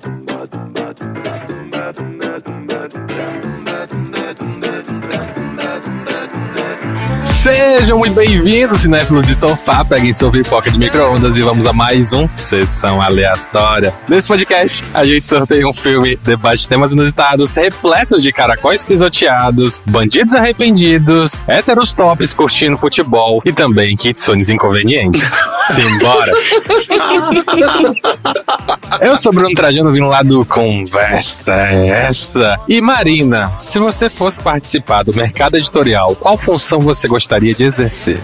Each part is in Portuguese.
bad, bad, bad. Sejam muito bem-vindos, cinéfilos de sofá. Peguem sua pipoca de micro-ondas e vamos a mais um Sessão Aleatória. Nesse podcast, a gente sorteia um filme, debate temas inusitados, repletos de caracóis pisoteados, bandidos arrependidos, héteros tops curtindo futebol e também kitsunes inconvenientes. Simbora! Eu sou Bruno Trajano, vindo lá do Conversa Essa. E Marina, se você fosse participar do mercado editorial, qual função você gostaria de exercer?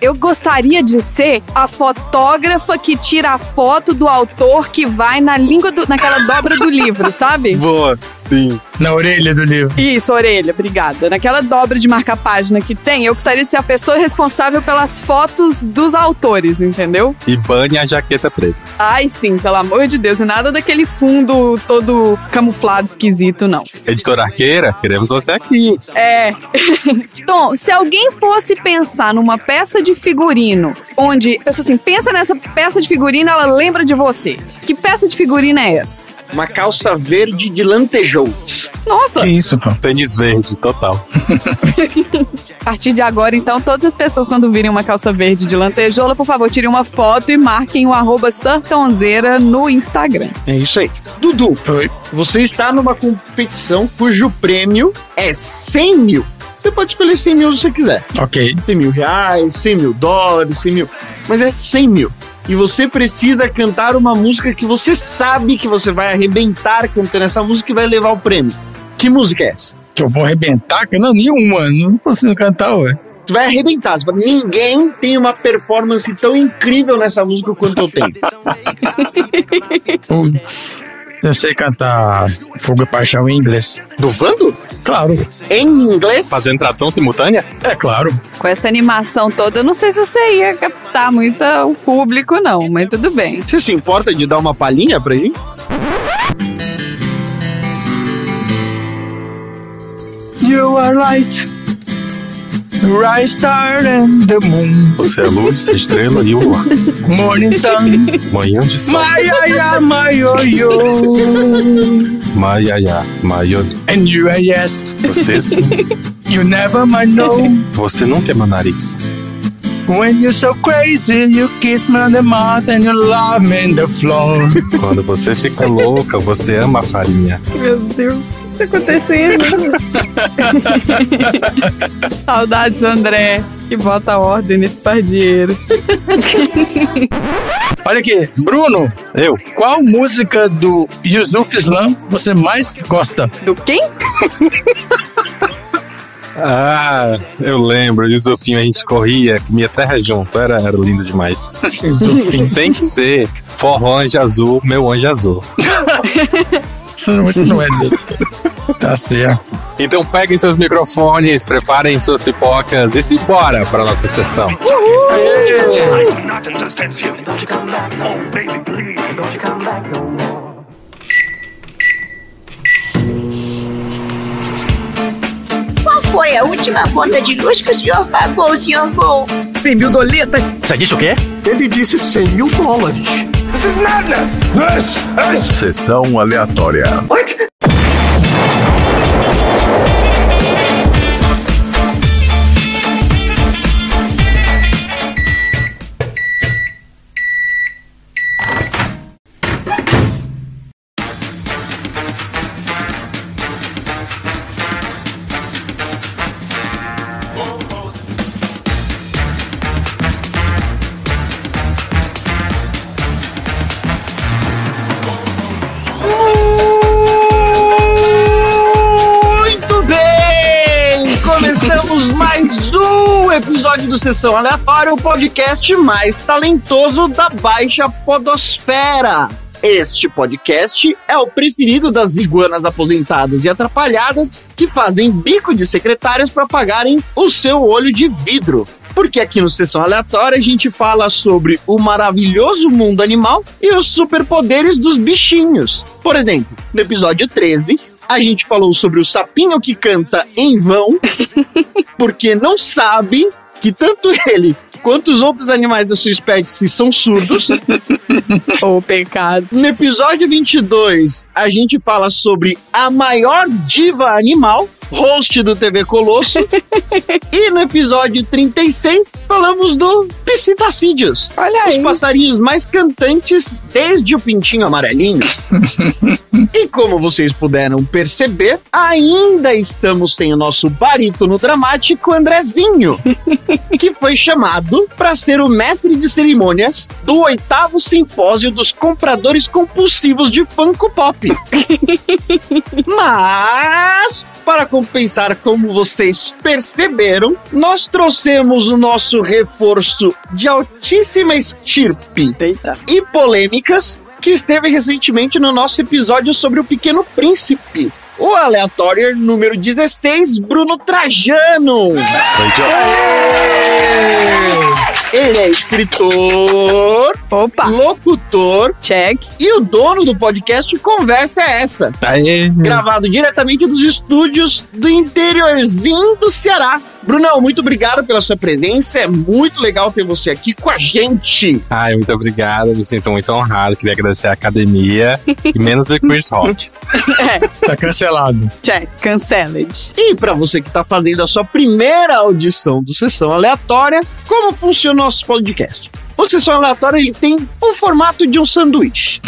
Eu gostaria de ser a fotógrafa que tira a foto do autor que vai na língua do, naquela dobra do livro, sabe? Boa, sim. Na orelha do livro. Isso, orelha, obrigada. Naquela dobra de marca-página que tem, eu gostaria de ser a pessoa responsável pelas fotos dos autores, entendeu? E bane a jaqueta preta. Ai, sim, pelo amor de Deus. E nada daquele fundo todo camuflado, esquisito, não. Editora Arqueira, queremos você aqui. É. Tom, se alguém fosse pensar numa peça de figurino, onde, pessoa assim, pensa nessa peça de figurino, ela lembra de você. Que peça de figurino é essa? Uma calça verde de lantejoulas. Nossa! Que isso, pô? Tênis verde, total. A partir de agora, então, todas as pessoas, quando virem uma calça verde de lantejoula, por favor, tirem uma foto e marquem o arroba Sartonzeira no Instagram. É isso aí. Dudu, Oi. você está numa competição cujo prêmio é 100 mil. Você pode escolher 100 mil se você quiser. Ok. 100 mil reais, 100 mil dólares, 100 mil. Mas é 100 mil. E você precisa cantar uma música que você sabe que você vai arrebentar cantando essa música e vai levar o prêmio. Que música é essa? Que eu vou arrebentar? Não, nenhuma. Não consigo cantar, ué. Você vai arrebentar. Você fala, ninguém tem uma performance tão incrível nessa música quanto eu tenho. Putz. Eu sei cantar Fogo e Paixão em inglês. Do Vando? Claro. Em inglês? Fazendo tradução simultânea? É claro. Com essa animação toda, eu não sei se você ia captar muito o público, não, mas tudo bem. Você se importa de dar uma palhinha pra gente? You are light. Rise star and the moon. Você é luz, estrela e o luar. Morning sun. Manhã de sol. Maiaya, maioyo. Maiaiá, maior. And you are yes. Você sim. You never might know. Você nunca é meu nariz. When you're so crazy, you kiss me on the mouth and you love me in the floor. Quando você fica louca, você ama a farinha. Meu Deus, tá acontecendo? Saudades, André, que bota ordem nesse pardieiro. Olha aqui, Bruno, Eu? qual música do Yusuf Islam você mais gosta? Do quem? Ah, eu lembro. De Zofinho a gente corria, minha terra junto. Era, era lindo demais. Zofim tem que ser forró anjo azul, meu anjo azul. Isso não, isso não é dele. Tá certo. Então peguem seus microfones, preparem suas pipocas e simbora para nossa sessão. I'm not understand you. Don't you come back, oh baby, please. Don't you come back no more. Qual foi a última conta de luz que o senhor pagou, senhor Bull? 100 mil doletas. Você disse o quê? Ele disse 100 mil dólares. This is madness. This is Sessão aleatória. what? Episódio do Sessão Aleatória, o podcast mais talentoso da Baixa Podosfera. Este podcast é o preferido das iguanas aposentadas e atrapalhadas que fazem bico de secretários para pagarem o seu olho de vidro. Porque aqui no Sessão Aleatória a gente fala sobre o maravilhoso mundo animal e os superpoderes dos bichinhos. Por exemplo, no episódio 13, a gente falou sobre o sapinho que canta em vão, porque não sabe que tanto ele enquanto os outros animais da sua espécie são surdos. Ô, pecado. No episódio 22, a gente fala sobre a maior diva animal, host do TV Colosso. e no episódio 36, falamos do Psitacídeos. Olha Os aí. passarinhos mais cantantes desde o pintinho amarelinho. e como vocês puderam perceber, ainda estamos sem o nosso barítono dramático Andrezinho, que foi chamado para ser o mestre de cerimônias do oitavo simpósio dos compradores compulsivos de Funko Pop. Mas, para compensar, como vocês perceberam, nós trouxemos o nosso reforço de altíssima estirpe Eita. e polêmicas que esteve recentemente no nosso episódio sobre o Pequeno Príncipe. O aleatório número 16, Bruno Trajano. Idiota. Ele é escritor, Opa. locutor Check. e o dono do podcast Conversa é essa. Aê. Gravado diretamente dos estúdios do interiorzinho do Ceará. Brunão, muito obrigado pela sua presença. É muito legal ter você aqui com a gente. Ai, muito obrigado. Me sinto muito honrado. Queria agradecer a academia e menos o Chris Rock. Tá cancelado. Check. Canceled. E para você que está fazendo a sua primeira audição do Sessão Aleatória, como funciona o nosso podcast? O Sessão Aleatória ele tem o formato de um sanduíche.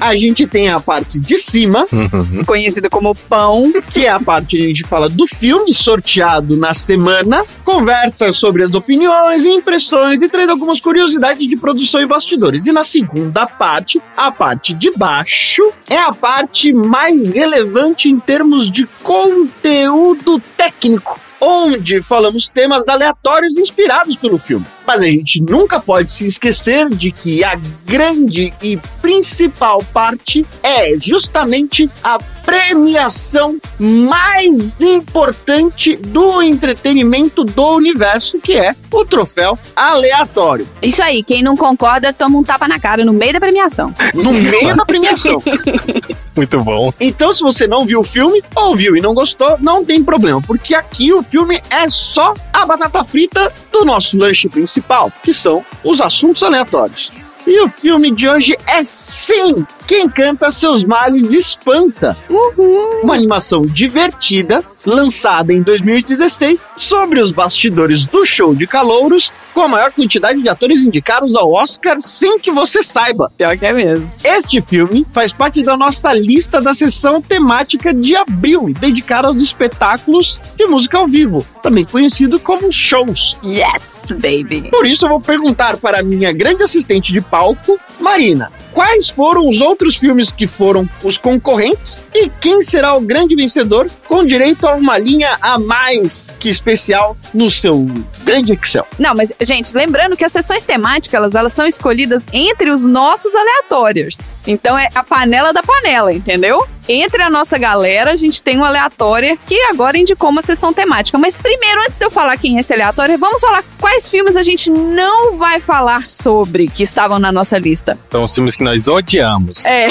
a gente tem a parte de cima, Uhum. Conhecido como pão. que é a parte onde a gente fala do filme sorteado na semana, conversa sobre as opiniões e impressões e traz algumas curiosidades de produção e bastidores. E na segunda parte, a parte de baixo, é a parte mais relevante em termos de conteúdo técnico. Onde falamos temas aleatórios inspirados pelo filme. Mas a gente nunca pode se esquecer de que a grande e principal parte é justamente a premiação mais importante do entretenimento do universo, que é o troféu aleatório. Isso aí. Quem não concorda, toma um tapa na cara no meio da premiação. No meio da premiação. Muito bom. Então, se você não viu o filme, ou viu e não gostou, não tem problema, porque aqui o filme é só a batata frita do nosso lanche principal, que são os assuntos aleatórios. E o filme de hoje é sim! Quem canta seus males espanta. Uhul. Uma animação divertida, lançada em 2016, sobre os bastidores do show de calouros, com a maior quantidade de atores indicados ao Oscar sem que você saiba. Pior que é mesmo. Este filme faz parte da nossa lista da sessão temática de abril, dedicada aos espetáculos de música ao vivo, também conhecido como shows. Yes, baby. Por isso eu vou perguntar para a minha grande assistente de palco, Marina, quais foram os outros filmes que foram os concorrentes e quem será o grande vencedor com direito a uma linha a mais que especial no seu grande Excel. Não, mas, gente, lembrando que as sessões temáticas, elas, elas são escolhidas entre os nossos aleatórios. Então é a panela da panela, entendeu? Entre a nossa galera, a gente tem um aleatório que agora indicou uma sessão temática. Mas primeiro, antes de eu falar quem é esse aleatório, vamos falar quais filmes a gente não vai falar sobre que estavam na nossa lista. São os filmes que nós odiamos. É.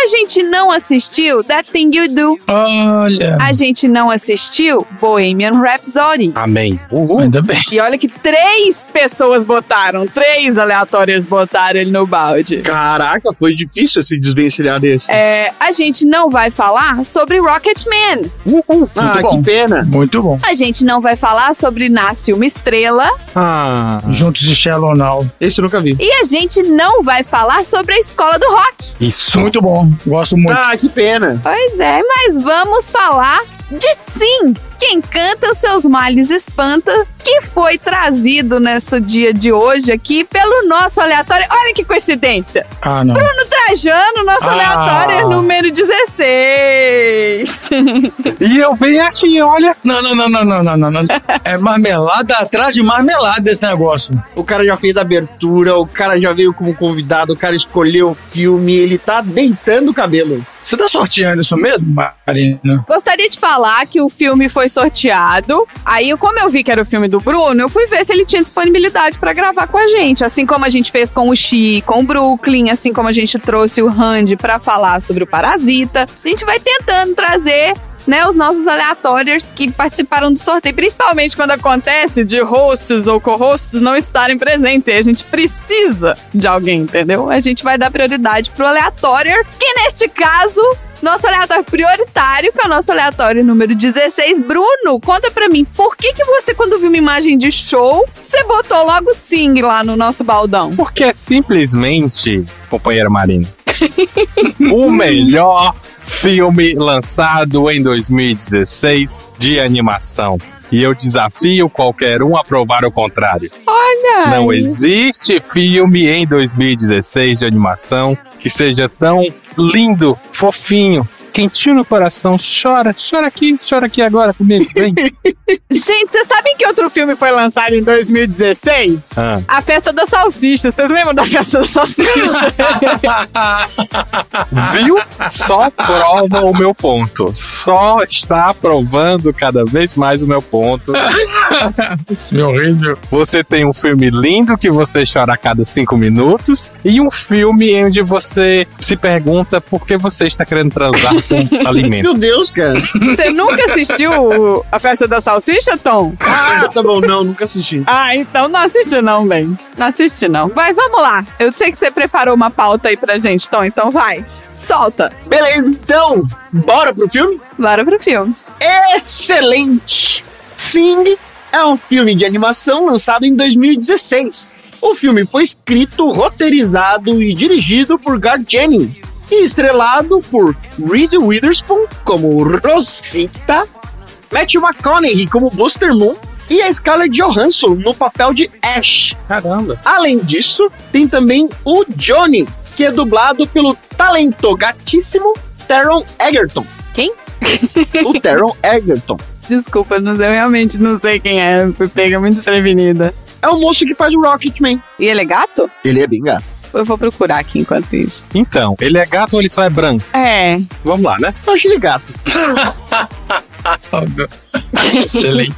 A gente não assistiu That Thing You Do. Olha. A gente não assistiu Bohemian Rhapsody. Amém. Ainda bem. E olha que três pessoas botaram, três aleatórios botaram ele no balde. Caraca, foi difícil esse desvencilhar desse. É, a gente não vai falar sobre Rocketman. ah, bom. que pena. Muito bom. A gente não vai falar sobre Nasce uma Estrela. Ah, Juntos de Shallow Now. Esse eu nunca vi. E a gente não vai falar sobre a Escola do Rock. isso. Muito bom. Gosto muito. Ah, que pena. Pois é, mas vamos falar de sim. Quem canta os seus males espanta, que foi trazido nesse dia de hoje aqui pelo nosso aleatório. Olha que coincidência! Ah, não. Bruno Trajano, nosso Ah. aleatório número 16. E eu bem aqui, olha. Não, não, não, não, não, não, não, não. É marmelada atrás de marmelada esse negócio. O cara já fez a abertura, o cara já veio como convidado, o cara escolheu o filme, ele tá deitando o cabelo. Você tá sorteando isso mesmo, Marina? Gostaria de falar que o filme foi sorteado. Aí, como eu vi que era o filme do Bruno, eu fui ver se ele tinha disponibilidade pra gravar com a gente. Assim como a gente fez com o Xi, com o Brooklyn, assim como a gente trouxe o Randy pra falar sobre o Parasita. A gente vai tentando trazer né, os nossos aleatórios que participaram do sorteio, principalmente quando acontece de hosts ou co-hosts não estarem presentes. E a gente precisa de alguém, entendeu? A gente vai dar prioridade pro aleatório, que neste caso nosso aleatório prioritário, que é o nosso aleatório número 16. Bruno, conta pra mim, por que que você, quando viu uma imagem de show, você botou logo Sing lá no nosso baldão? Porque é simplesmente, companheira Marina, o melhor filme lançado em 2016 de animação. E eu desafio qualquer um a provar o contrário. Olha! Não existe filme em 2016 de animação que seja tão lindo, fofinho, quentinho no coração. Chora, chora aqui, chora aqui agora comigo. Vem. Gente, vocês sabem que outro filme foi lançado em 2016? Ah. A Festa da Salsicha. Vocês lembram da Festa da Salsicha? Viu? Só prova o meu ponto. Só está provando cada vez mais o meu ponto. Isso é horrível. Você tem um filme lindo que você chora a cada cinco minutos e um filme onde você se pergunta por que você está querendo transar com alimento. Meu Deus, cara. Você nunca assistiu a Festa da Salsicha, Tom? Ah, tá bom, não, nunca assisti. Ah, então não assiste não, bem. Não assiste não. Vai, vamos lá. Eu sei que você preparou uma pauta aí pra gente, Tom, então vai. Solta. Beleza, então, bora pro filme? Bora pro filme. Excelente! Sing é um filme de animação lançado em 2016. O filme foi escrito, roteirizado e dirigido por Garth Jennings e estrelado por Reese Witherspoon como Rosita, Matthew McConaughey como Buster Moon e a Scarlett Johansson no papel de Ash. Caramba. Além disso, tem também o Johnny, que é dublado pelo talento gatíssimo Taron Egerton. Quem? O Taron Egerton. Desculpa, não, eu realmente não sei quem é. Fui pega muito desprevenida. É o moço que faz o Rocketman. E ele é gato? Ele é bem gato. Eu vou procurar aqui enquanto isso. Então, ele é gato ou ele só é branco? É. Vamos lá, né? Eu acho ele gato. Excelente.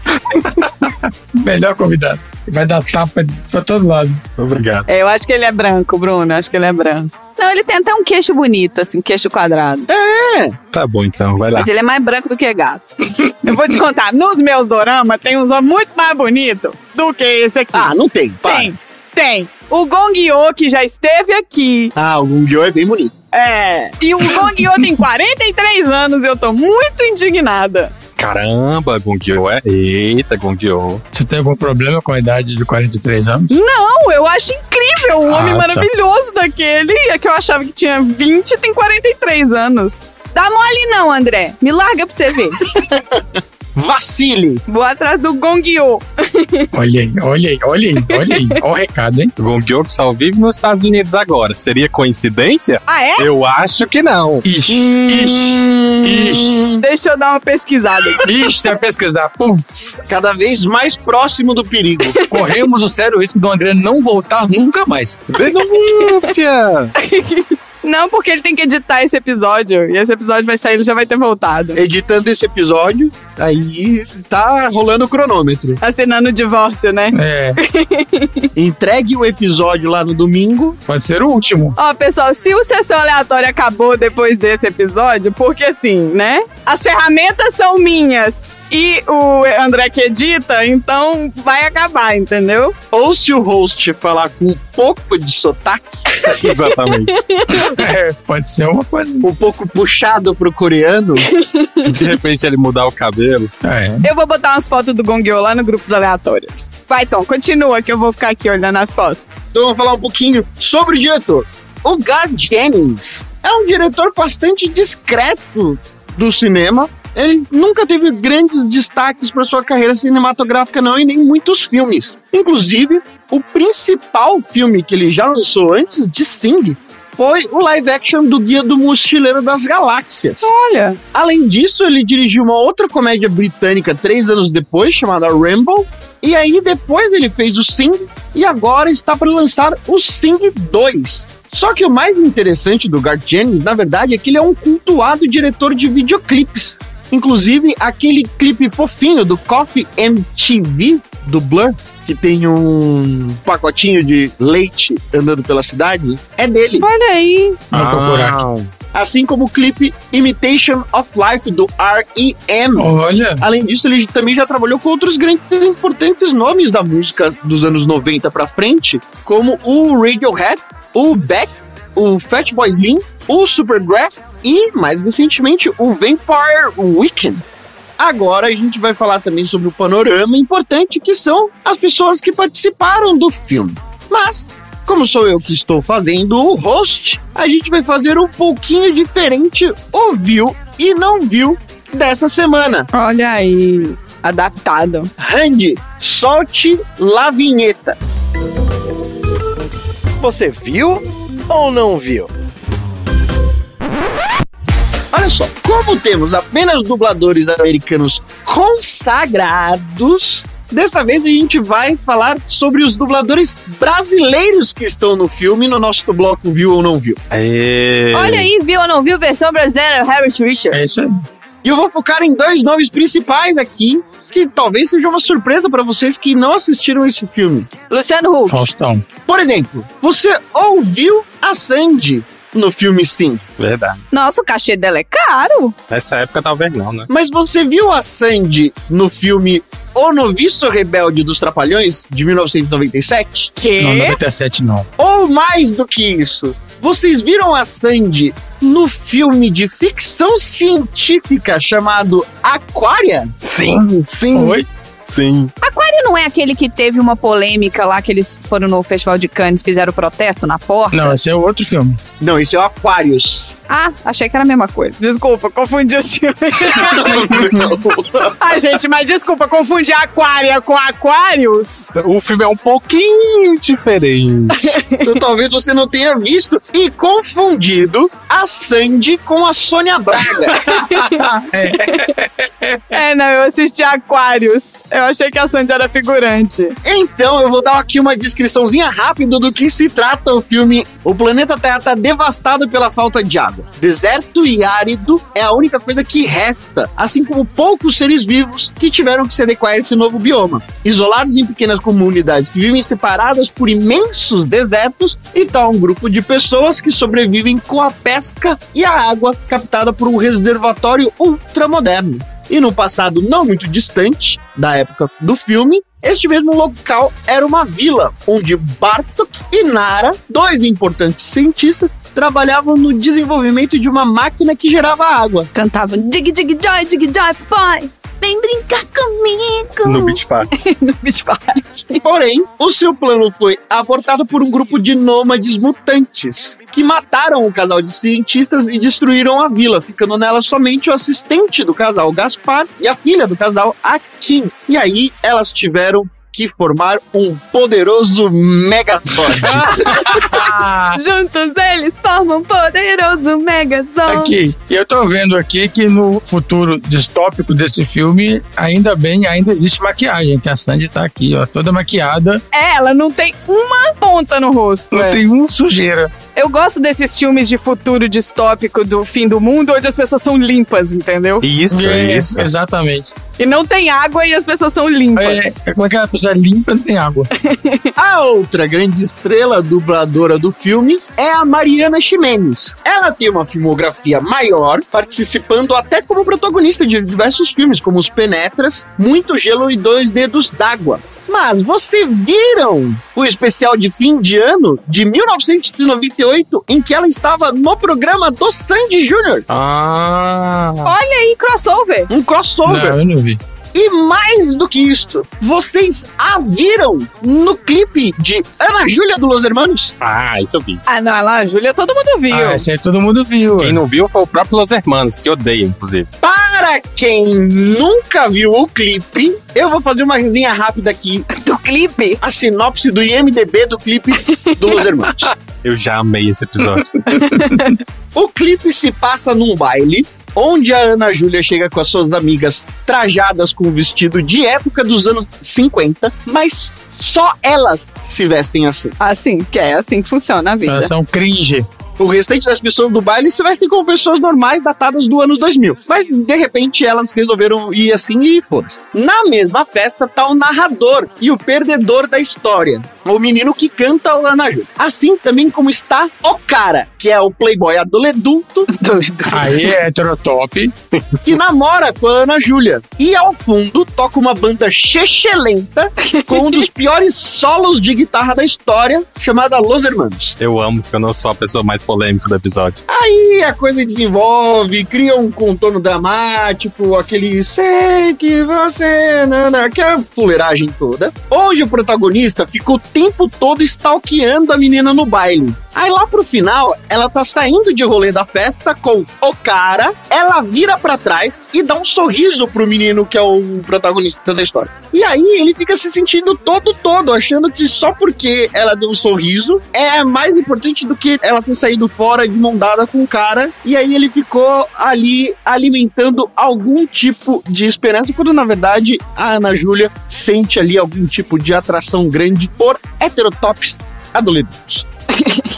Melhor convidado. Vai dar tapa pra todo lado. Obrigado. é, eu acho que ele é branco, Bruno. Acho que ele é branco. Não, ele tem até um queixo bonito, assim, um queixo quadrado. Tá bom, então, vai lá. Mas ele é mais branco do que gato. eu vou te contar, nos meus doramas tem uns homens muito mais bonitos do que esse aqui. Ah, não tem. Para. Tem. O Gongyo, que já esteve aqui. Ah, o Gungyo é bem bonito. É. E o Gongyo tem 43 anos e eu tô muito indignada. Caramba, Gongyo é. Eita, Gongyo. Você tem algum problema com a idade de 43 anos? Não, eu acho incrível. Um Ah, homem tá. maravilhoso daquele. É que eu achava que tinha 20 e tem 43 anos. Dá mole não, André. Me larga pra você ver. Vacile. Vou atrás do Gongyo. Olha aí, olha aí, olha aí, olha aí. Olha o recado, hein? Gongyo que só vive nos Estados Unidos agora. Seria coincidência? Ah, é? Eu acho que não. Ixi, ixi, ixi. Deixa eu dar uma pesquisada aqui. Ixi, vai pesquisar. Pum, Cada vez mais próximo do perigo. corremos o sério risco do André não voltar nunca mais. Denúncia! Não, porque ele tem que editar esse episódio. E esse episódio vai sair, ele já vai ter voltado. Editando esse episódio, aí tá rolando o cronômetro. Assinando o divórcio, né? É, Entregue o episódio lá no domingo. pode ser o último. Ó, pessoal, se o Sessão Aleatória acabou depois desse episódio, porque assim, né? As ferramentas são minhas e o André que edita, então vai acabar, entendeu? Ou se o host falar com um pouco de sotaque, Exatamente. É, pode ser uma coisa. um pouco puxado pro coreano, de repente ele mudar o cabelo. É. Eu vou botar umas fotos do Gongyo lá no grupo dos aleatórios. Vai, Tom, continua que eu vou ficar aqui olhando as fotos. Então vamos falar um pouquinho sobre o diretor. O Garth Jennings é um diretor bastante discreto do cinema. Ele nunca teve grandes destaques para sua carreira cinematográfica, não, e nem muitos filmes. Inclusive, o principal filme que ele já lançou antes de Sing foi o live action do Guia do Mochileiro das Galáxias. Olha, Além disso, ele dirigiu uma outra comédia britânica três anos depois, chamada Rambo. E aí depois ele fez o Sing e agora está para lançar o Sing 2. Só que o mais interessante do Garth Jennings, na verdade, é que ele é um cultuado diretor de videoclipes. Inclusive, aquele clipe fofinho do Coffee MTV, do Blur, que tem um pacotinho de leite andando pela cidade, é dele. olha aí. Vou procurar aqui. Ah, assim como o clipe Imitation of Life do R.E.M. Olha. Além disso, ele também já trabalhou com outros grandes e importantes nomes da música dos anos 90 pra frente, como o Radiohead, o Beck, o Fatboy Slim, o Supergrass e, mais recentemente, o Vampire Weekend. Agora a gente vai falar também sobre o panorama importante que são as pessoas que participaram do filme. Mas, como sou eu que estou fazendo o host, a gente vai fazer um pouquinho diferente o viu e não viu dessa semana. Olha aí, adaptado. Randy, solte la vinheta. Você viu ou não viu? Olha só, como temos apenas dubladores americanos consagrados, dessa vez a gente vai falar sobre os dubladores brasileiros que estão no filme no nosso bloco Viu ou Não Viu. Aê. Olha aí, viu ou não viu? Versão brasileira, Harris Richard. É isso aí. E eu vou focar em dois nomes principais aqui, que talvez seja uma surpresa para vocês que não assistiram esse filme. Luciano Huck. Faustão. Por exemplo, você ouviu a Sandy no filme Sim, Verdade. Nossa, o cachê dela é caro. Nessa época talvez não, né? mas você viu a Sandy no filme O Noviço Rebelde dos Trapalhões, de 1997? Que? Não, 97 não. Ou mais do que isso, vocês viram a Sandy no filme de ficção científica chamado Aquária? Sim. Sim. Oi? Sim. Aquário não é aquele que teve uma polêmica lá que eles foram no Festival de Cannes, fizeram protesto na porta? Não, esse é outro filme. Não, esse é o Aquarius. Ah, achei que era a mesma coisa. Desculpa, confundi os filmes. ah, gente, mas desculpa, confundir Aquária com Aquários? O filme é um pouquinho diferente. então talvez você não tenha visto e confundido a Sandy com a Sônia Braga. É, não, eu assisti Aquários. Eu achei que a Sandy era figurante. Então eu vou dar aqui uma descriçãozinha rápida do que se trata o filme. O planeta Terra está devastado pela falta de água. Deserto e árido é a única coisa que resta, assim como poucos seres vivos que tiveram que se adequar a esse novo bioma. Isolados em pequenas comunidades que vivem separadas por imensos desertos, e tá um grupo de pessoas que sobrevivem com a pesca e a água captada por um reservatório ultramoderno. E no passado não muito distante, da época do filme, este mesmo local era uma vila onde Bartok e Nara, dois importantes cientistas, trabalhavam no desenvolvimento de uma máquina que gerava água. Cantavam Dig Dig Joy, Dig Joy, boy. Vem brincar comigo. No Beach Park. no Beach Park. Porém, o seu plano foi abortado por um grupo de nômades mutantes que mataram o casal de cientistas e destruíram a vila, ficando nela somente o assistente do casal, Gaspar, e a filha do casal, a Kim. E aí elas tiveram que formar um poderoso Megazord. Juntos eles formam um poderoso Megazord. Aqui, eu tô vendo aqui que no futuro distópico desse filme, ainda bem, ainda existe maquiagem, que a Sandy tá aqui, ó, toda maquiada, É, ela não tem uma ponta no rosto. não é. tem um sujeira. Eu gosto desses filmes de futuro distópico do fim do mundo, onde as pessoas são limpas, entendeu? Isso, É, isso. Exatamente. E não tem água e as pessoas são limpas. É, é como é que a pessoa limpa não tem água. A outra grande estrela dubladora do filme é a Mariana Ximenes. Ela tem uma filmografia maior, participando até como protagonista de diversos filmes, como Os Penetras, Muito Gelo e Dois Dedos d'Água. Mas você viram o especial de fim de ano de 1998 em que ela estava no programa do Sandy Júnior? Ah. Olha aí, crossover. Um crossover. Não, eu não vi. E mais do que isso, vocês a viram no clipe de Ana Júlia do Los Hermanos? Ah, isso eu vi. Ah, não, lá, Júlia, todo mundo viu. Ah, esse aí todo mundo viu. Quem não viu foi o próprio Los Hermanos, que odeia, inclusive. Para quem nunca viu o clipe, eu vou fazer uma resenha rápida aqui, Do clipe. a sinopse do IMDB do clipe do Los Hermanos. Eu já amei esse episódio. O clipe se passa num baile onde a Ana Júlia chega com as suas amigas trajadas com um vestido de época dos anos 50, mas só elas se vestem assim. Assim, que é assim que funciona a vida. Elas são cringe. O restante das pessoas do baile se vestem como pessoas normais datadas do ano 2000. Mas, de repente, elas resolveram ir assim e foda-se. Na mesma festa tá o narrador e o perdedor da história. O menino que canta o Ana Júlia. Assim também como está o cara, que é o playboy adolescente Aí é heterotop. que namora com a Ana Júlia. E ao fundo toca uma banda chechelenta com um dos piores solos de guitarra da história, chamada Los Hermanos. Eu amo que eu não sou a pessoa mais polêmica do episódio. Aí a coisa desenvolve, cria um contorno dramático, aquele sei que você. Nana, aquela fuleiragem toda. Onde o protagonista fica o tempo todo stalkeando a menina no baile. Aí lá pro final, ela tá saindo de rolê da festa com o cara, ela vira pra trás e dá um sorriso pro menino que é o protagonista da história. E aí ele fica se sentindo todo todo, achando que só porque ela deu um sorriso é mais importante do que ela ter saído fora de mão dada com o cara. E aí ele ficou ali alimentando algum tipo de esperança, quando na verdade a Ana Júlia sente ali algum tipo de atração grande por heterotops adolescentes.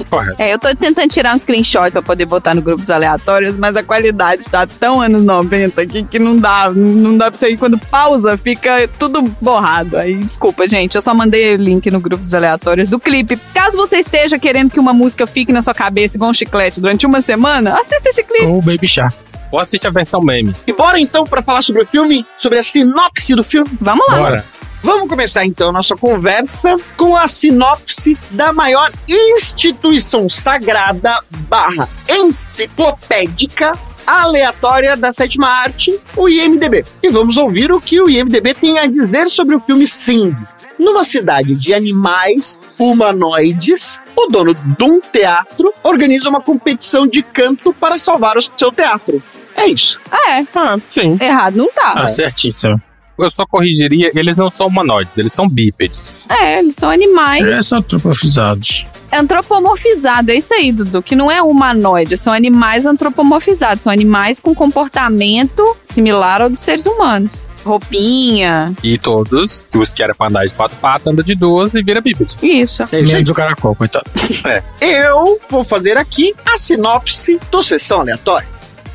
Correto. É, eu tô tentando tirar um screenshot pra poder botar no grupo dos aleatórios, mas a qualidade tá tão anos 90 aqui que não dá, não dá pra você ir. Quando pausa, fica tudo borrado. Aí, desculpa, gente, eu só mandei o link no grupo dos aleatórios do clipe. Caso você esteja querendo que uma música fique na sua cabeça igual um chiclete durante uma semana, assista esse clipe. Ou Baby Shark. Ou assiste a versão meme. E bora então pra falar sobre o filme, sobre a sinopse do filme. Vamos lá. Bora. Vamos começar então a nossa conversa com a sinopse da maior instituição sagrada barra enciclopédica aleatória da sétima arte, o IMDB. E vamos ouvir o que o IMDB tem a dizer sobre o filme Sing. Numa cidade de animais humanoides, o dono de um teatro organiza uma competição de canto para salvar o seu teatro. É isso. É, Ah, sim. errado não tá. Tá certíssimo. Eu só corrigiria, eles não são humanoides, eles são bípedes. É, eles são animais Eles são antropofizados. antropomorfizados. É isso aí, Dudu, que não é humanoide, são animais antropomorfizados. São animais com comportamento similar ao dos seres humanos. Roupinha, E todos, os que eram pra andar de quatro patas, anda de duas e vira bípede. isso. É. Menos o caracol, coitado. Eu vou fazer aqui a sinopse do Sessão Aleatória.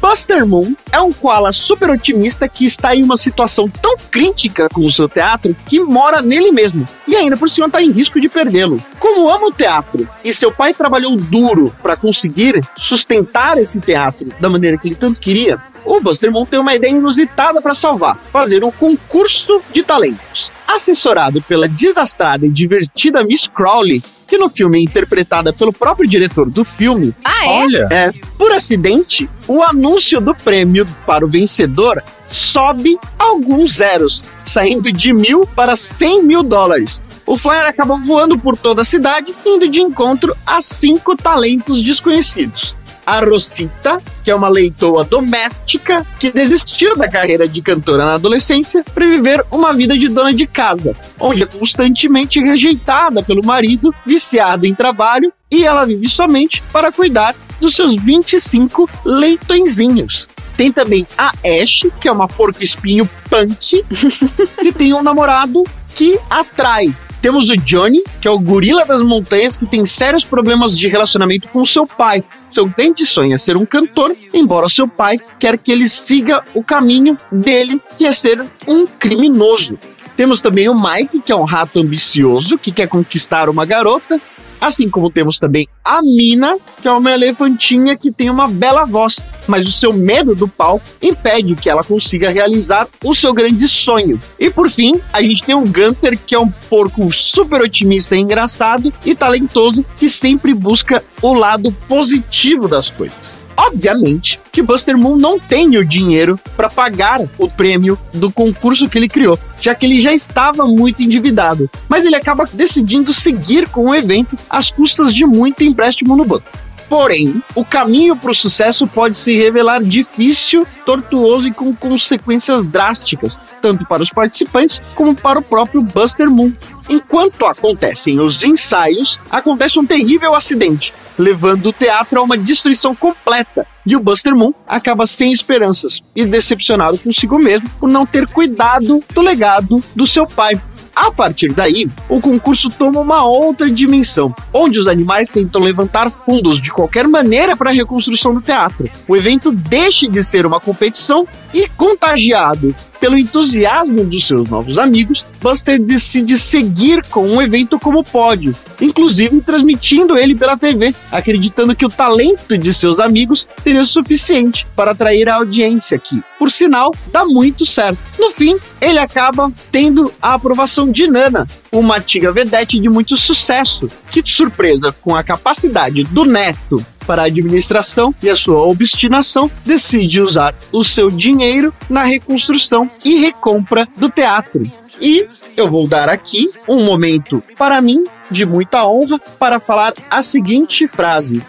Buster Moon é um koala super otimista que está em uma situação tão crítica com o seu teatro que mora nele mesmo e ainda por cima está em risco de perdê-lo. Como ama o teatro e seu pai trabalhou duro para conseguir sustentar esse teatro da maneira que ele tanto queria, o Buster Moon tem uma ideia inusitada para salvar: fazer um concurso de talentos. Assessorado pela desastrada e divertida Miss Crowley, que no filme é interpretada pelo próprio diretor do filme, Ah, é? Olha, é, por acidente, o anúncio do prêmio para o vencedor sobe alguns zeros, saindo de mil para cem mil dólares. O flyer acaba voando por toda a cidade, indo de encontro a cinco talentos desconhecidos. A Rosita, que é uma leitoa doméstica que desistiu da carreira de cantora na adolescência para viver uma vida de dona de casa, onde é constantemente rejeitada pelo marido, viciado em trabalho, e ela vive somente para cuidar dos seus 25 leitõezinhos. Tem também a Ash, que é uma porco-espinho punk, que tem um namorado que atrai. Temos o Johnny, que é o gorila das montanhas, que tem sérios problemas de relacionamento com seu pai. Seu grande sonho é ser um cantor, embora seu pai quer que ele siga o caminho dele, que é ser um criminoso. Temos também o Mike, que é um rato ambicioso, que quer conquistar uma garota. Assim como temos também a Mina, que é uma elefantinha que tem uma bela voz, mas o seu medo do palco impede que ela consiga realizar o seu grande sonho. E por fim, a gente tem o Gunter, que é um porco super otimista e engraçado e talentoso que sempre busca o lado positivo das coisas. Obviamente que Buster Moon não tem o dinheiro para pagar o prêmio do concurso que ele criou, já que ele já estava muito endividado. Mas ele acaba decidindo seguir com o evento às custas de muito empréstimo no banco. Porém, o caminho para o sucesso pode se revelar difícil, tortuoso e com consequências drásticas, tanto para os participantes como para o próprio Buster Moon. Enquanto acontecem os ensaios, acontece um terrível acidente, levando o teatro a uma destruição completa. E o Buster Moon acaba sem esperanças e decepcionado consigo mesmo por não ter cuidado do legado do seu pai. A partir daí, o concurso toma uma outra dimensão, onde os animais tentam levantar fundos de qualquer maneira para a reconstrução do teatro. O evento deixa de ser uma competição e, contagiado pelo entusiasmo dos seus novos amigos, Buster decide seguir com um evento como pódio, inclusive transmitindo ele pela TV, acreditando que o talento de seus amigos seria o suficiente para atrair a audiência que, por sinal, dá muito certo. No fim, ele acaba tendo a aprovação de Nana, uma antiga vedete de muito sucesso, que, de surpresa com a capacidade do neto para a administração e a sua obstinação, decide usar o seu dinheiro na reconstrução e recompra do teatro. E eu vou dar aqui um momento para mim de muita honra para falar a seguinte frase.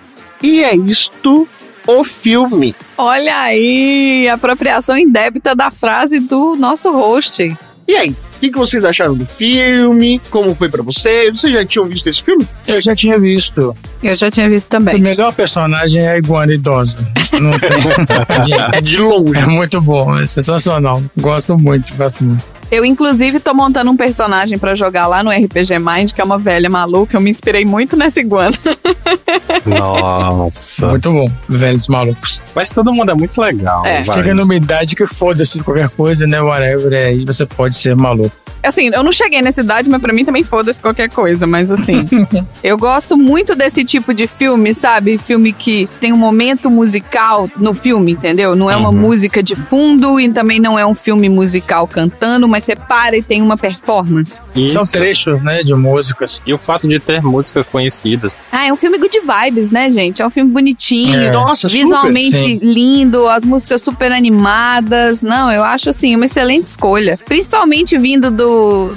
E é isto o filme. Olha aí, apropriação indébita da frase do nosso host. E aí, o que, que vocês acharam do filme? Como foi pra vocês? Vocês já tinham visto esse filme? Eu já tinha visto. Eu já tinha visto O também. melhor personagem é a iguana idosa. Não tem. De longe. É muito bom, é sensacional. Gosto muito, gosto muito. Eu, inclusive, tô montando um personagem pra jogar lá no RPG Mind, que é uma velha maluca. Eu me inspirei muito nessa iguana. Nossa. Muito bom, velhos malucos. Mas todo mundo é muito legal. É. Chega numa idade que foda-se qualquer coisa, né? Whatever, aí você pode ser maluco. Assim, eu não cheguei nessa idade, mas pra mim também foda-se qualquer coisa. Mas assim, eu gosto muito desse tipo de filme, sabe? Filme que tem um momento musical no filme, entendeu? Não é uma Uhum. música de fundo e também não é um filme musical cantando, mas você para e tem uma performance. Isso. São trechos, né, de músicas. E o fato de ter músicas conhecidas. Ah, é um filme good vibes, né, gente? É um filme bonitinho. É. Nossa, super. Visualmente sim. lindo, as músicas super animadas. Não, eu acho assim, uma excelente escolha. Principalmente vindo do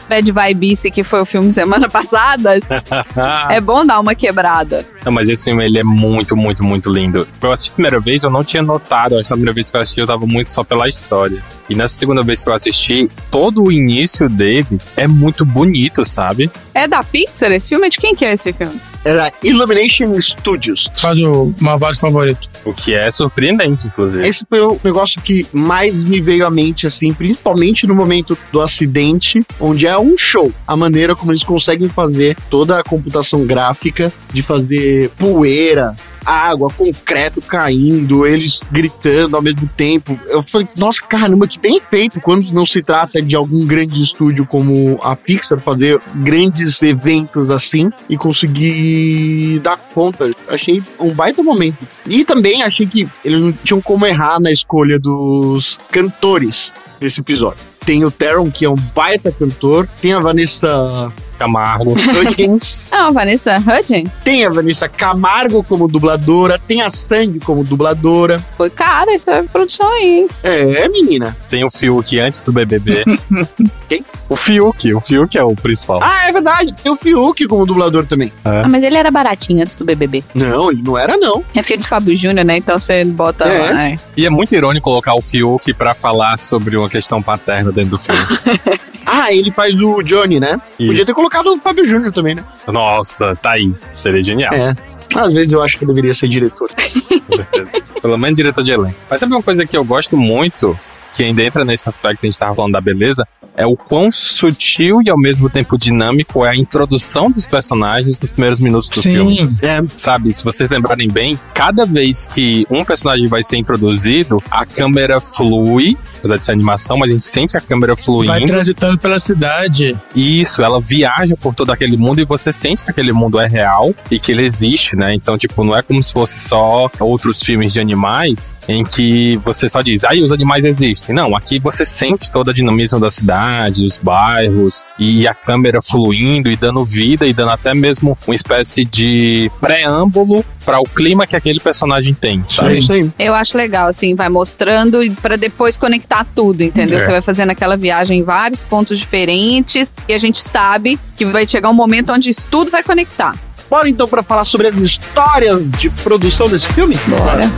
Bad Vibice, que foi o filme semana passada. é bom dar uma quebrada. Não, mas esse filme ele é muito, muito, muito lindo. Eu assisti a primeira vez, eu não tinha notado. Acho que na primeira vez que eu assisti, eu tava muito só pela história. E nessa segunda vez que eu assisti, todo o início dele é muito bonito, sabe? É da Pixar esse filme? De quem que é esse filme? Era Illumination Studios. Faz o malvado favorito. O que é surpreendente, inclusive. Esse foi o negócio que mais me veio à mente, assim, principalmente no momento do acidente, onde é um show. A maneira como eles conseguem fazer toda a computação gráfica, de fazer poeira, água, concreto caindo, eles gritando ao mesmo tempo. Eu falei, nossa, caramba, que bem feito quando não se trata de algum grande estúdio como a Pixar fazer grandes eventos assim e conseguir dar conta. Achei um baita momento. E também achei que eles não tinham como errar na escolha dos cantores desse episódio. Tem o Teron, que é um baita cantor. Tem a Vanessa Camargo. Hudgens. Ah, Vanessa Hudgens? tem a Vanessa Camargo como dubladora. Tem a Sandy como dubladora. Foi cara essa produção aí, hein? É, menina. Tem o Fiuk antes do BBB. Quem? O Fiuk. O Fiuk é o principal. Ah, é verdade. Tem o Fiuk como dublador também. Ah, mas ele era baratinho antes do BBB. Não, ele não era, não. É filho de Fábio Júnior, né? Então você bota É. lá. é. E é muito irônico colocar o Fiuk pra falar sobre uma questão paterna dentro do filme. Ah, ele faz o Johnny, né? Podia Isso. ter colocado o Fábio Júnior também, né? Nossa, tá aí. Seria genial. É. Às vezes eu acho que eu deveria ser diretor. com certeza. Pelo menos diretor de elenco. Mas sabe uma coisa que eu gosto muito, que ainda entra nesse aspecto que a gente tava falando da beleza, é o quão sutil e ao mesmo tempo dinâmico é a introdução dos personagens nos primeiros minutos do filme. Sim, É, Sabe, se vocês lembrarem bem, cada vez que um personagem vai ser introduzido, a câmera flui, apesar de ser animação, mas a gente sente a câmera vai fluindo. transitando pela cidade. Isso, ela viaja por todo aquele mundo e você sente que aquele mundo é real e que ele existe, né? Então, tipo, não é como se fosse só outros filmes de animais em que você só diz, aí os animais existem. Não, aqui você sente todo o dinamismo da cidade, os bairros e a câmera fluindo e dando vida e dando até mesmo uma espécie de preâmbulo para o clima que aquele personagem tem, é sabe? isso aí. Eu acho legal, assim, vai mostrando e pra depois conectar tudo, entendeu? É. Você vai fazendo aquela viagem em vários pontos diferentes e a gente sabe que vai chegar um momento onde isso tudo vai conectar. Bora então pra falar sobre as histórias de produção desse filme? Bora.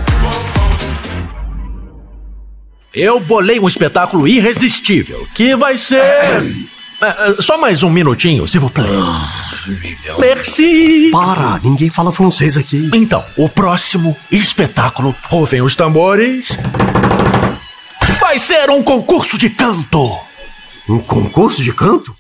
Eu bolei um espetáculo irresistível, que vai ser. É, é, só mais um minutinho, se plaît. Merci. Para, ninguém fala francês aqui. Então, o próximo espetáculo, ouvem os tambores. Vai ser um concurso de canto. Um concurso de canto?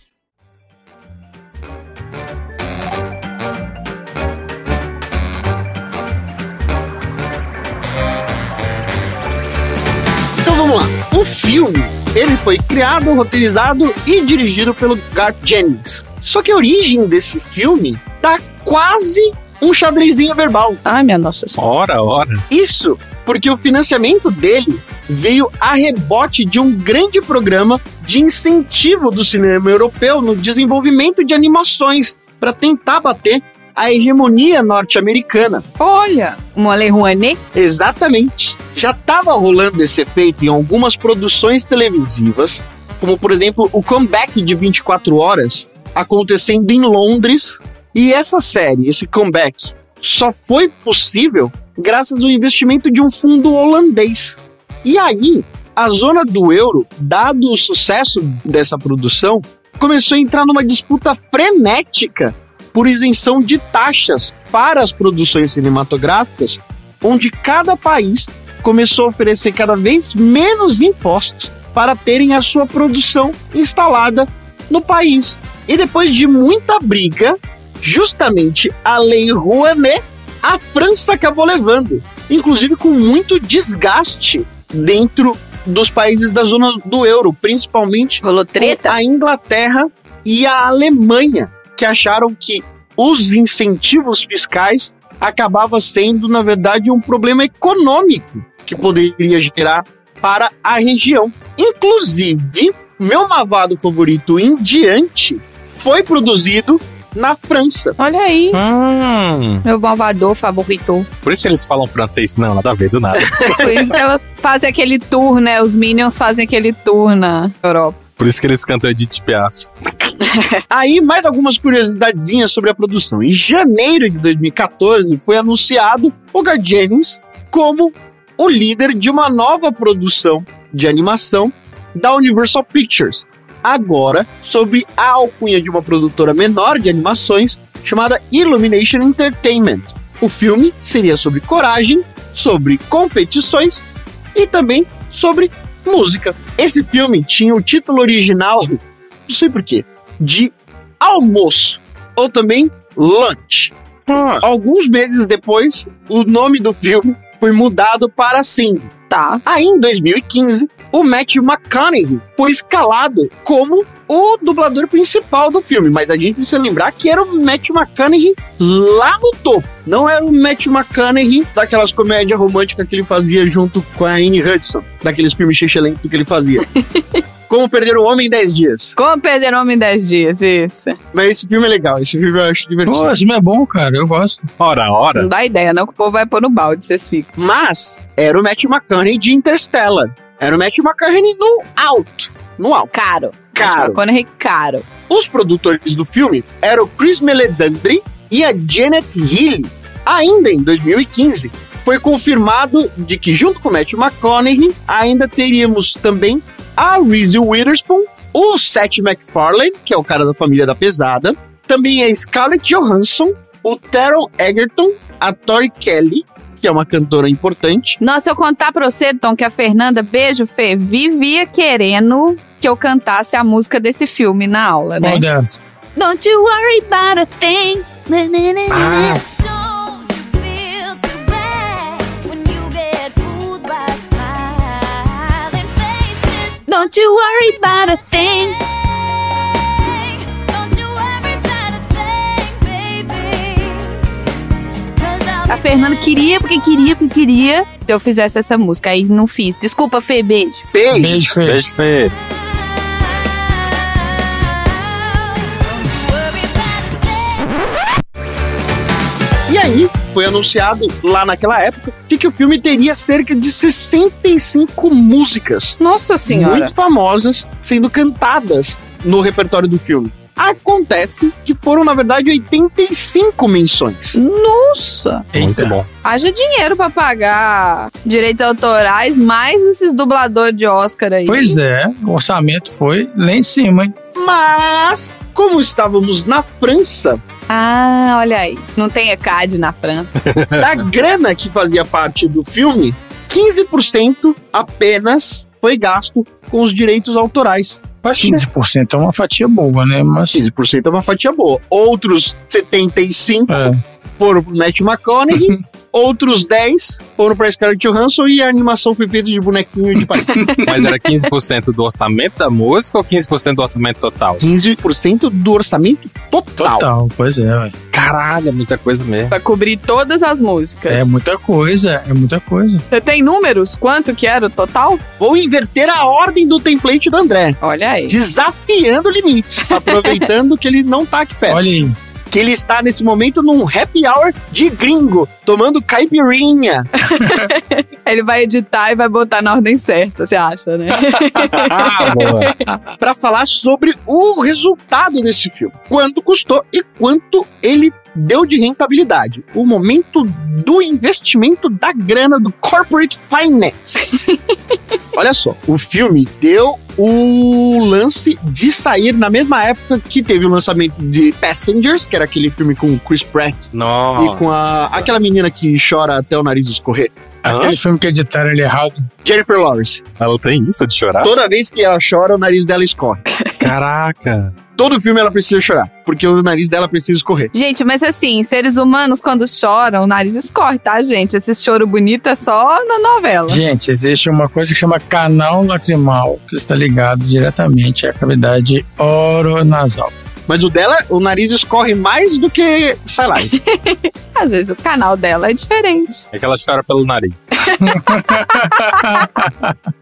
Então vamos lá. O filme Ele foi criado, roteirizado e dirigido pelo Garth Jennings. Só que a origem desse filme dá quase um xadrezinho verbal. Ai, minha nossa senhora. Ora, ora. Isso porque o financiamento dele veio a rebote de um grande programa de incentivo do cinema europeu no desenvolvimento de animações para tentar bater a hegemonia norte-americana. Olha, uma Lei Rouanet. Exatamente. Já estava rolando esse efeito em algumas produções televisivas, como por exemplo o Comeback de 24 horas, acontecendo em Londres. E essa série, esse comeback, só foi possível graças ao investimento de um fundo holandês. E aí, a zona do euro, dado o sucesso dessa produção, começou a entrar numa disputa frenética por isenção de taxas para as produções cinematográficas, onde cada país começou a oferecer cada vez menos impostos para terem a sua produção instalada no país. E depois de muita briga, justamente a Lei Rouanet, a França acabou levando, inclusive com muito desgaste dentro dos países da zona do euro, principalmente a Inglaterra e a Alemanha, que acharam que os incentivos fiscais acabava sendo, na verdade, um problema econômico que poderia gerar para a região. Inclusive, meu mavado favorito em diante foi produzido na França. Olha aí, Hum, meu malvador favorito. por isso eles falam francês. Não, nada a ver, do nada. Por isso que elas fazem aquele tour, né? Os Minions fazem aquele tour na Europa. Por isso que eles cantam Edith Piaf. Aí, mais algumas curiosidadezinhas sobre a produção. Em janeiro de 2014, foi anunciado o Garth Jennings como o líder de uma nova produção de animação da Universal Pictures. Agora, sob a alcunha de uma produtora menor de animações chamada Illumination Entertainment. O filme seria sobre coragem, sobre competições e também sobre música. Esse filme tinha o título original, não sei porquê, de Almoço, ou também Lunch. Alguns meses depois, o nome do filme foi mudado para Sing. Tá. Aí, em 2015, o Matthew McConaughey foi escalado como o dublador principal do filme, mas a gente precisa lembrar que era o Matthew McConaughey lá no topo. Não era o Matthew McConaughey daquelas comédias românticas que ele fazia junto com a Anne Hudson, daqueles filmes xixelentos que ele fazia. Como Perder o Homem em 10 Dias. Como perder homem em 10 dias, isso. Mas esse filme é legal, esse filme eu acho divertido. Pô, esse filme é bom, cara. Eu gosto. Ora, ora. Não dá ideia, não, que o povo vai pôr no balde, vocês ficam. Mas era o Matthew McConaughey de Interstellar. Era o Matthew McConaughey no alto. No alto. Caro. Caro. McConaughey caro. Os produtores do filme eram o Chris Meledandri e a Janet Healy. Ainda em 2015, foi confirmado de que junto com Matthew McConaughey ainda teríamos também a Reese Witherspoon, o Seth MacFarlane, que é o cara da família da pesada, também a Scarlett Johansson, o Taron Egerton, a Tori Kelly, que é uma cantora importante, Nossa, se eu contar pra você, Tom, que a Fernanda, beijo, Fê, vivia querendo que eu cantasse a música desse filme na aula, né? Delas? Don't you worry about a thing. Ah, Don't you feel too bad when you get fooled by smiling faces? Don't you worry about a thing. A Fernanda queria, porque queria, porque queria que eu fizesse essa música. Aí não fiz. Desculpa, Fê, beijo. beijo. beijo, Fê. Beijo, Fê. E aí, foi anunciado lá naquela época de que o filme teria cerca de 65 músicas Nossa senhora. muito famosas sendo cantadas no repertório do filme. Acontece que foram, na verdade, 85 menções. Nossa. Muito Eita. bom. Haja dinheiro pra pagar direitos autorais, mais esses dubladores de Oscar aí. Pois é, o orçamento foi lá em cima, hein? Mas, como estávamos na França, Ah, olha aí. Não tem ECAD na França. da grana que fazia parte do filme, 15% apenas foi gasto com os direitos autorais. 15% é uma fatia boa, né? Mas. 15% é uma fatia boa. Outros 75% É. foram pro Matt McConaughey outros 10 foram pra Scarlett Johansson e a animação foi feita de bonequinho de palito. Mas era 15% do orçamento da música ou 15% do orçamento total? 15% do orçamento total. Total, pois é, ué. Caralho, é muita coisa mesmo. Pra cobrir todas as músicas. É muita coisa, é muita coisa. Você tem números? Quanto que era o total? Vou inverter a ordem do template do André. Olha aí. Desafiando limites, aproveitando que ele não tá aqui perto. Olha aí. Que ele está nesse momento num happy hour de gringo, tomando caipirinha. Ele vai editar e vai botar na ordem certa, você acha, né? Ah, boa. para falar sobre o resultado desse filme. Quanto custou e quanto ele deu de rentabilidade. O momento do investimento da grana do corporate finance. Olha só, o filme deu o lance de sair na mesma época que teve o lançamento de Passengers, que era aquele filme com o Chris Pratt Nossa. e com a, aquela menina que chora até o nariz escorrer. Aquele filme que editaram ele errado. Jennifer Lawrence. Ela tem isso de chorar? Toda vez que ela chora, o nariz dela escorre. Caraca. Todo filme ela precisa chorar, porque o nariz dela precisa escorrer. Gente, mas assim, seres humanos quando choram, o nariz escorre, tá, gente? Esse choro bonito é só na novela. Gente, existe uma coisa que chama canal lacrimal, que está ligado diretamente à cavidade oronasal. Mas o dela, o nariz escorre mais do que, sei lá. Às vezes o canal dela é diferente. É que ela chora pelo nariz.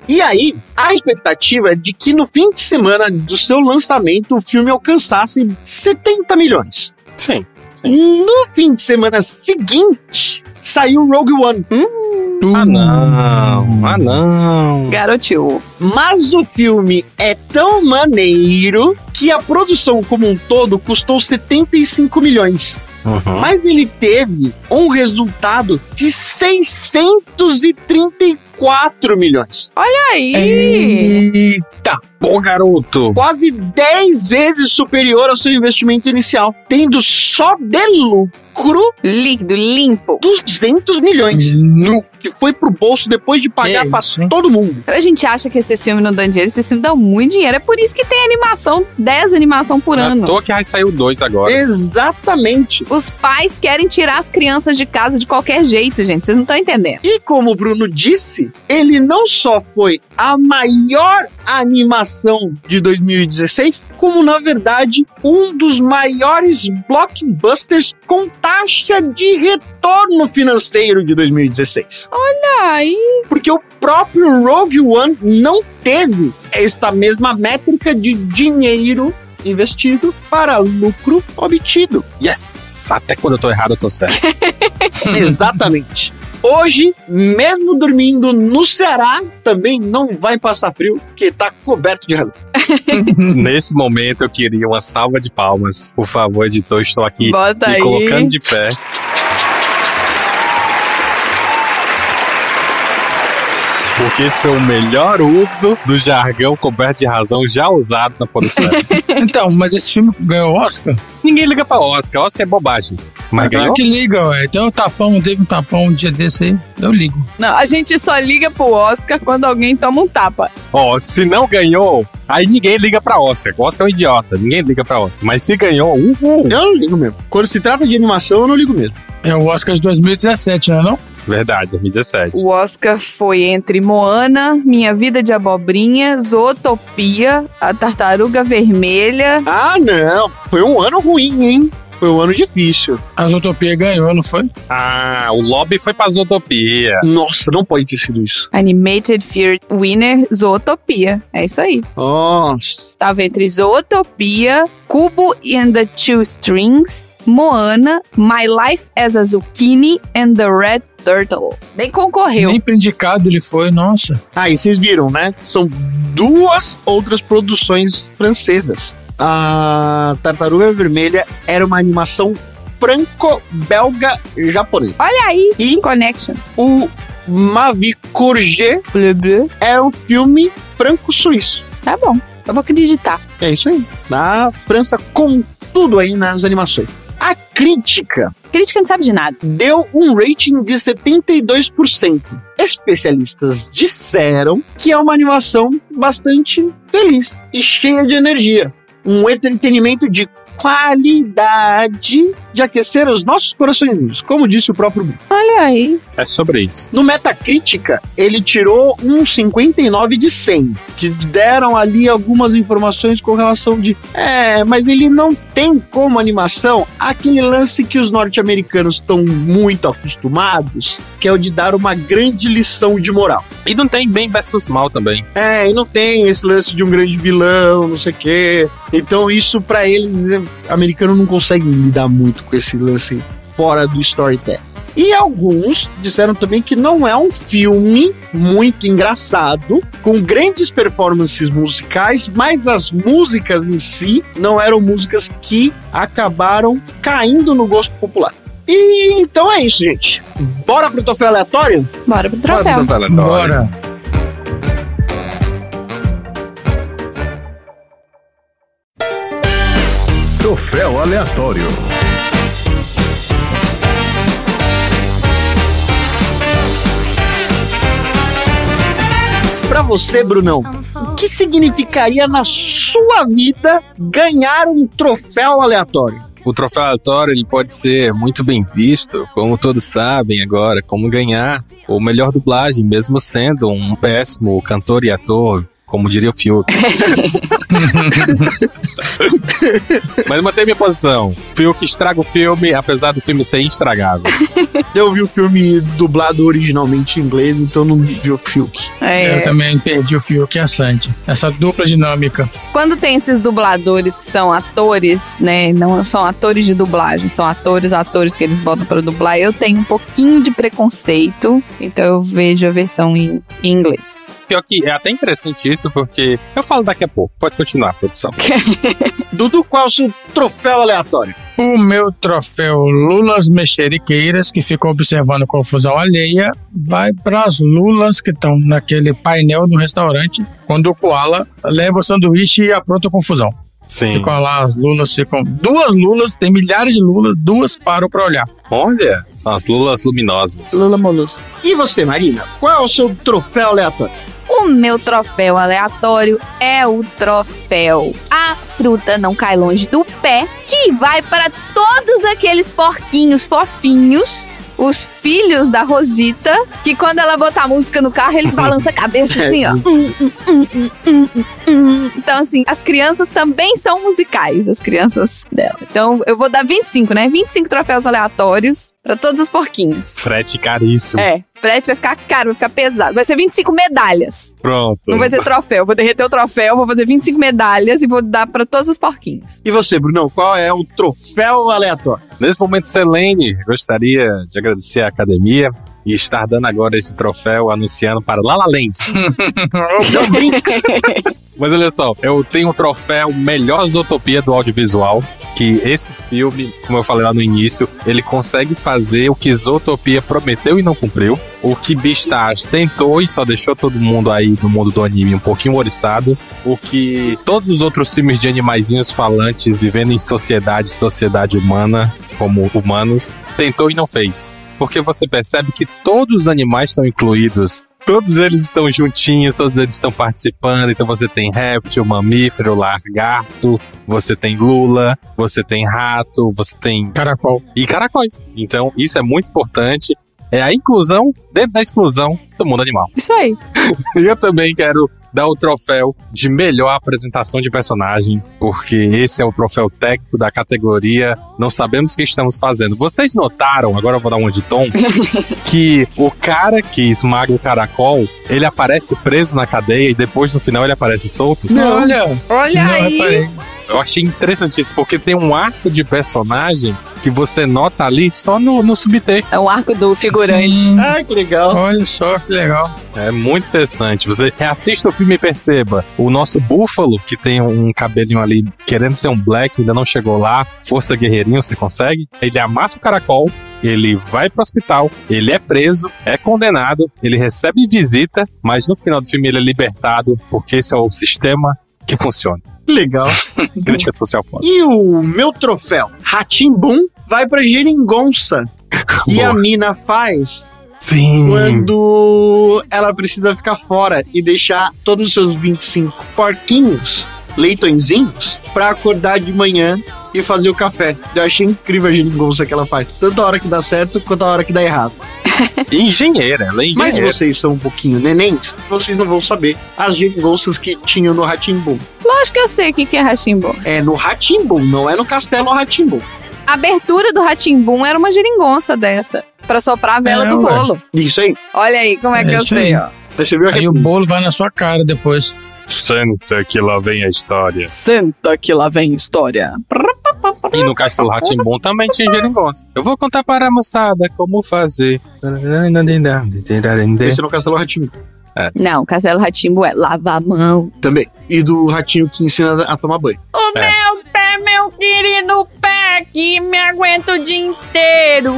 E aí, a expectativa é de que no fim de semana do seu lançamento o filme alcançasse 70 milhões. Sim. No fim de semana seguinte, saiu Rogue One. Ah, não. Ah, não. Garotinho. Mas o filme é tão maneiro que a produção como um todo custou 75 milhões. Uhum. Mas ele teve um resultado de 634 milhões. Olha aí. Eita! Pô, garoto. Quase 10 vezes superior ao seu investimento inicial, tendo só de lucro Líquido, limpo. 200 milhões, Nu. que foi pro bolso depois de pagar Que pra isso, todo mundo. A gente acha que esse filme não dá dinheiro, esse filme dá muito dinheiro. É por isso que tem animação, 10 animação por À ano. toa que aí saiu dois agora. Exatamente. Os pais querem tirar as crianças de casa de qualquer jeito, gente. Vocês não estão entendendo. E como o Bruno disse, ele não só foi a maior animação de 2016, como na verdade um dos maiores blockbusters com taxa de retorno financeiro de 2016. Ai, Porque o próprio Rogue One não teve esta mesma métrica de dinheiro investido para lucro obtido. Yes! Até quando eu tô errado, eu tô certo. Exatamente. Hoje, mesmo dormindo no Ceará, também não vai passar frio, porque tá coberto de razão. Nesse momento, eu queria uma salva de palmas. Por favor, editor, estou aqui bota me aí. colocando de pé. Porque esse foi o melhor uso do jargão coberto de razão já usado na podosfera. Então, mas esse filme ganhou Oscar? Ninguém liga pra Oscar. Oscar é bobagem. Mas Claro que liga, ué. Tem um tapão, teve um tapão um dia desse aí. Eu ligo. não, a gente só liga pro Oscar quando alguém toma um tapa. Ó, se não ganhou, aí ninguém liga pra Oscar. O Oscar é um idiota. Ninguém liga pra Oscar. Mas se ganhou, uhul. Eu não ligo mesmo. Quando se trata de animação, eu não ligo mesmo. É o Oscar de 2017, não é não? Verdade, 2017. O Oscar foi entre Moana, Minha Vida de Abobrinha, Zootopia, A Tartaruga Vermelha. Ah, não. Foi um ano ruim, hein? Foi um ano difícil. A Zootopia ganhou, não foi? Ah, o lobby foi pra Zootopia. Nossa, não pode ter sido isso. Animated Fear Winner, Zootopia. É isso aí. Nossa. Tava entre Zootopia, Cubo and the Two Strings, Moana, My Life as a Zucchini and the Red Turtle. Nem concorreu. Nem indicado ele foi, nossa. Ah, e vocês viram, né? São duas outras produções francesas. A Tartaruga Vermelha era uma animação franco-belga-japonesa. Olha aí, E Connections. o Mavi Courget Bleu, bleu. era um filme franco-suíço. Tá bom, eu vou acreditar. É isso aí. Na França, com tudo aí nas animações. A crítica Crítica não sabe de nada. deu um rating de 72%. Especialistas disseram que é uma animação bastante feliz e cheia de energia. Um entretenimento de qualidade de aquecer os nossos corações, como disse o próprio Bruno. Olha aí. É sobre isso. No Metacritica, ele tirou um 59 de 100, que deram ali algumas informações com relação de, é, mas ele não tem como animação aquele lance que os norte-americanos estão muito acostumados, que é o de dar uma grande lição de moral. E não tem bem versus mal também. É, e não tem esse lance de um grande vilão, não sei o quê. Então isso pra eles, é, americano não consegue lidar muito com esse lance fora do storytelling. E alguns disseram também que não é um filme muito engraçado, com grandes performances musicais, mas as músicas em si não eram músicas que acabaram caindo no gosto popular. E então é isso, gente. Bora pro troféu aleatório? Bora pro troféu. Bora. Troféu aleatório. Pra você, Brunão, o que significaria na sua vida ganhar um troféu aleatório? O troféu aleatório ele pode ser muito bem visto, como todos sabem agora, como ganhar o melhor dublagem, mesmo sendo um péssimo cantor e ator, como diria o Fiuk. Mas mantém minha posição. Fiuk estraga o filme, apesar do filme ser estragável. Eu vi o filme dublado originalmente em inglês, então não vi o Fiuk. É. Eu também perdi o Fiuk e a Sandy. Essa dupla dinâmica. Quando tem esses dubladores que são atores, né? Não são atores de dublagem, são atores, atores que eles botam para dublar. Eu tenho um pouquinho de preconceito, então eu vejo a versão em inglês. Pior que é até interessante isso, porque eu falo daqui a pouco. Pode continuar, produção. Dudu, qual é o seu troféu aleatório? O meu troféu Lulas Mexeriqueiras, que ficou observando confusão alheia, vai para as Lulas que estão naquele painel no restaurante, quando o Koala leva o sanduíche e apronta a confusão. Sim. Ficam lá, as Lulas ficam. Duas Lulas, tem milhares de Lulas, duas param pra olhar. Olha, são as lulas luminosas. Lula Molusco. E você, Marina? Qual é o seu troféu aleatório? O meu troféu aleatório é o troféu A Fruta Não Cai Longe do Pé, que vai para todos aqueles porquinhos fofinhos. Os filhos da Rosita, que quando ela botar a música no carro, eles balançam a cabeça assim, ó. Hum, hum, hum, hum. Então, assim, as crianças também são musicais, as crianças dela. Então, eu vou dar 25, né? 25 troféus aleatórios para todos os porquinhos. Frete caríssimo. É, frete vai ficar caro, vai ficar pesado. Vai ser 25 medalhas. Pronto. Não vai ser troféu. Vou derreter o troféu, vou fazer 25 medalhas e vou dar pra todos os porquinhos. E você, Brunão? Qual é o troféu aleatório? Nesse momento, Selene, gostaria de agradecer à academia e estar dando agora esse troféu anunciando para Lala Land. Mas olha só, eu tenho um troféu Melhor Zootopia do Audiovisual, que esse filme, como eu falei lá no início, ele consegue fazer o que Zootopia prometeu e não cumpriu, o que Beastars tentou e só deixou todo mundo aí no mundo do anime um pouquinho oriçado, o que todos os outros filmes de animaizinhos falantes vivendo em sociedade, sociedade humana, como humanos, tentou e não fez. Porque você percebe que todos os animais estão incluídos Todos eles estão juntinhos, todos eles estão participando. Então você tem réptil, mamífero, lagarto, você tem lula, você tem rato, você tem Caracol. e caracóis. Então isso é muito importante. É a inclusão dentro da exclusão do mundo animal. Isso aí. Eu também quero dar o troféu de melhor apresentação de personagem, porque esse é o troféu técnico da categoria Não Sabemos o que estamos fazendo. Vocês notaram, agora eu vou dar um de tom, que o cara que esmaga o caracol, ele aparece preso na cadeia e depois no final ele aparece solto? Olha, Olha não aí. reparei. Eu achei interessantíssimo, porque tem um arco de personagem que você nota ali só no, no subtexto. É o arco do figurante. Sim. Ai, que legal. Olha só que legal. É muito interessante. Você reassista o filme e perceba. O nosso Búfalo, que tem um cabelinho ali querendo ser um Black, ainda não chegou lá. Força Guerreirinho, você consegue. Ele amassa o caracol, ele vai pro hospital, ele é preso, é condenado, ele recebe visita, mas no final do filme ele é libertado, porque esse é o sistema que funciona. Legal. Crítica social foda. E o meu troféu, Ratimbum, vai pra Geringonça. E a mina faz Sim. quando ela precisa ficar fora e deixar todos os seus 25 porquinhos leitõezinhos pra acordar de manhã e fazer o café. Eu achei incrível a geringonça que ela faz. Tanto a hora que dá certo quanto a hora que dá errado. Engenheira, ela é Mas engenheira. vocês são um pouquinho nenéns, vocês não vão saber as geringonças que tinham no Ratimbum. Lógico que eu sei o que que é Ratimbum. É no Ratimbum, não é no Castelo Ratimbum. A abertura do Ratimbum era uma geringonça dessa. Pra soprar a vela É, do ué. bolo. Isso aí. Olha aí como é que É eu isso sei, aí. ó. Percebeu a Aí o bolo vai na sua cara depois. Senta que lá vem a história. Senta que lá vem história. E no Castelo Ratimbum também tinha geringonça. Eu vou contar para a moçada como fazer. Esse é no Castelo Ratimbum Não, Castelo Ratimbo é lava a mão. também. E do ratinho que ensina a tomar banho. O É. meu pé, meu querido pé, que me aguenta o dia inteiro.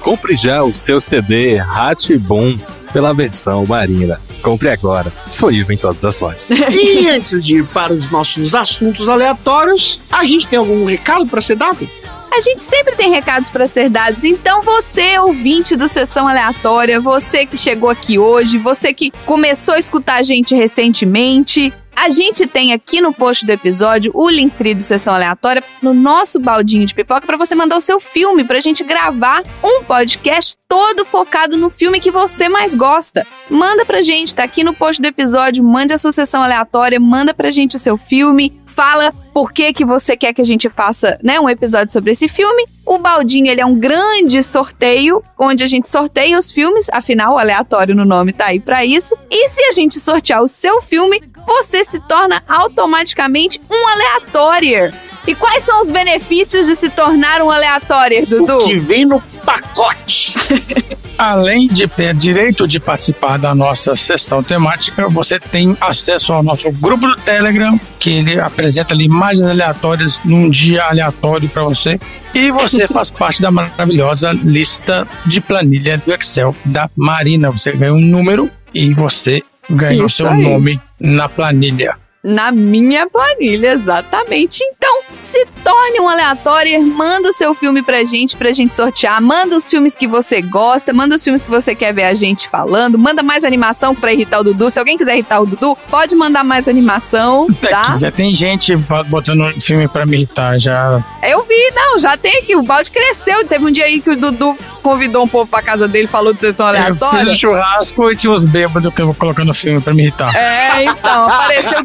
Compre já o seu CD Ratibum pela versão Marina. Compre agora. Disponível em todas as lojas. E antes de ir para os nossos assuntos aleatórios, a gente tem algum recado para ser dado? A gente sempre tem recados para ser dados, então você, ouvinte do Sessão Aleatória, você que chegou aqui hoje, você que começou a escutar a gente recentemente, a gente tem aqui no post do episódio o Linktree do Sessão Aleatória no nosso baldinho de pipoca para você mandar o seu filme, pra gente gravar um podcast todo focado no filme que você mais gosta. Manda pra gente, tá aqui no post do episódio, mande a sua sessão aleatória, manda pra gente o seu filme, fala por que que você quer que a gente faça, né, um episódio sobre esse filme. O Baldinho, ele é um grande sorteio, onde a gente sorteia os filmes, afinal, o aleatório no nome tá aí pra isso. E se a gente sortear o seu filme, você se torna automaticamente um aleatório. E quais são os benefícios de se tornar um aleatório, Dudu? O que vem no pacote. Além de ter direito de participar da nossa sessão temática, você tem acesso ao nosso grupo do Telegram, que ele apresenta ali imagens aleatórias num dia aleatório para você. E você faz parte da maravilhosa lista de planilha do Excel da Marina. Você ganha um número e você ganha o Isso seu aí. nome na planilha. Na minha planilha, exatamente. Então, se torne um aleatório, manda o seu filme pra gente, pra gente sortear, manda os filmes que você gosta, manda os filmes que você quer ver a gente falando, manda mais animação pra irritar o Dudu. Se alguém quiser irritar o Dudu, pode mandar mais animação, tá? Já tem gente botando filme para me irritar, já Eu vi, não, já tem aqui, o balde cresceu. Teve um dia aí que o Dudu convidou um povo pra casa dele, falou de sessão Eu aleatória. fiz um churrasco e tinha uns bêbados que eu vou colocando filme pra me irritar. É, então, apareceu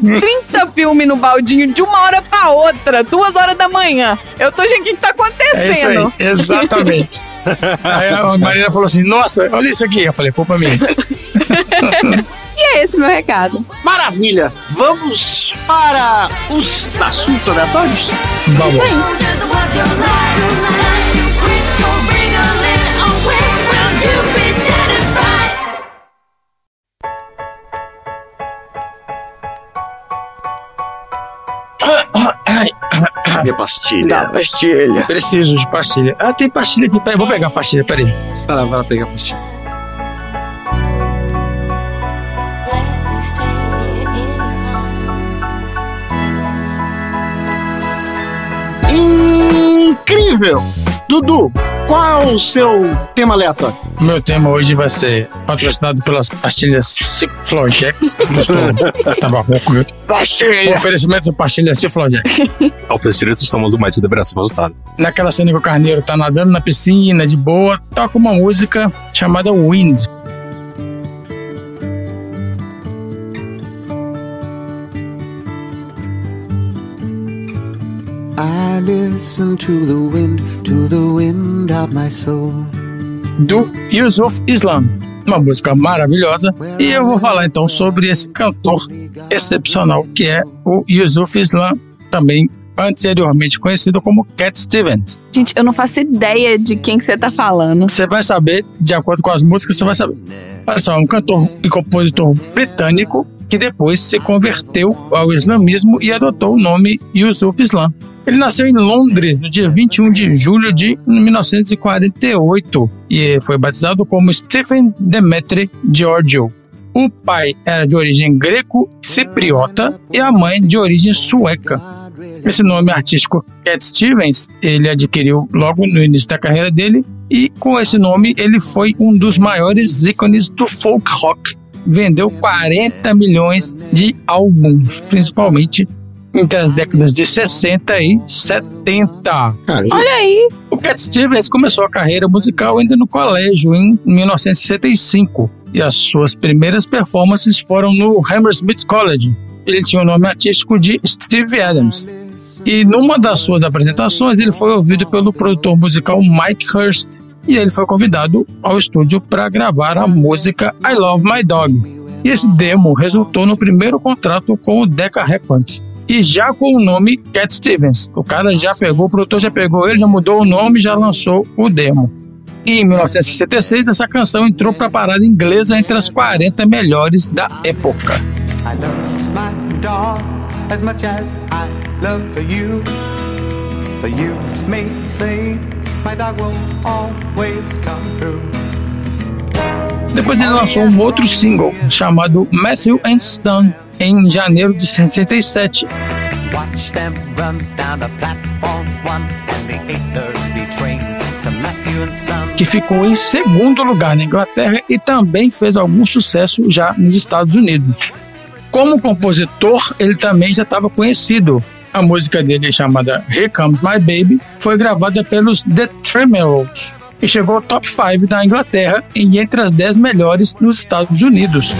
30 filmes no baldinho de uma hora pra outra, duas horas da manhã. Eu tô, gente, o que tá É isso aí, acontecendo? exatamente. aí a Marina falou assim: Nossa, olha isso aqui. Eu falei: Culpa minha. E é esse meu recado. Maravilha! Vamos para os assuntos aleatórios? Vamos. Ai, Minha pastilha. pastilha. Preciso de pastilha. Ah, tem pastilha aqui. Peraí, vou pegar a pastilha, peraí. Vai lá, vai lá pegar a pastilha. Incrível! Dudu, qual é o seu tema aleatório? O meu tema hoje vai ser patrocinado pelas pastilhas Ciflogex. Tava rouco, viu? Pastilha! Oferecimento de pastilhas Ciflogex. Ao prestar estamos no médico de braço postado. Naquela cena que o carneiro tá nadando na piscina, de boa, toca uma música chamada Wind. Listen to the wind, to the wind of my soul. do Yusuf Islam. Uma música maravilhosa. E eu vou falar então sobre esse cantor excepcional que é o Yusuf Islam, também anteriormente conhecido como Cat Stevens. Gente, eu não faço ideia de quem que você tá falando. Você vai saber, de acordo com as músicas, você vai saber. Olha só, um cantor e compositor britânico que depois se converteu ao islamismo e adotou o nome Yusuf Islam. Ele nasceu em Londres no dia 21 de julho de 1948 e foi batizado como Stephen Demetri Giorgio. O pai era de origem greco-cipriota e a mãe de origem sueca. Esse nome artístico, Cat Stevens, ele adquiriu logo no início da carreira dele e com esse nome ele foi um dos maiores ícones do folk rock vendeu 40 milhões de álbuns, principalmente entre as décadas de 60 e 70. Olha aí. O Cat Stevens começou a carreira musical ainda no colégio em 1965 e as suas primeiras performances foram no Hammersmith College. Ele tinha o nome artístico de Steve Adams. E numa das suas apresentações ele foi ouvido pelo produtor musical Mike Hurst e ele foi convidado ao estúdio para gravar a música I Love My Dog. E esse demo resultou no primeiro contrato com o Decca Records. E já com o nome Cat Stevens. O cara já pegou, o produtor já pegou ele, já mudou o nome já lançou o demo. E em 1966, essa canção entrou para a parada inglesa entre as 40 melhores da época. I love my dog as much as I love you. But you may think my dog will always come through. Depois ele lançou um outro single chamado Matthew and Son em janeiro de 67. Watch them run down the platform one and the 8:30 train que ficou em segundo lugar na Inglaterra e também fez algum sucesso já nos Estados Unidos. Como compositor, ele também já estava conhecido. A música dele, chamada Here Comes My Baby, foi gravada pelos The Tremerols e chegou ao top 5 da Inglaterra e entre as 10 melhores nos Estados Unidos.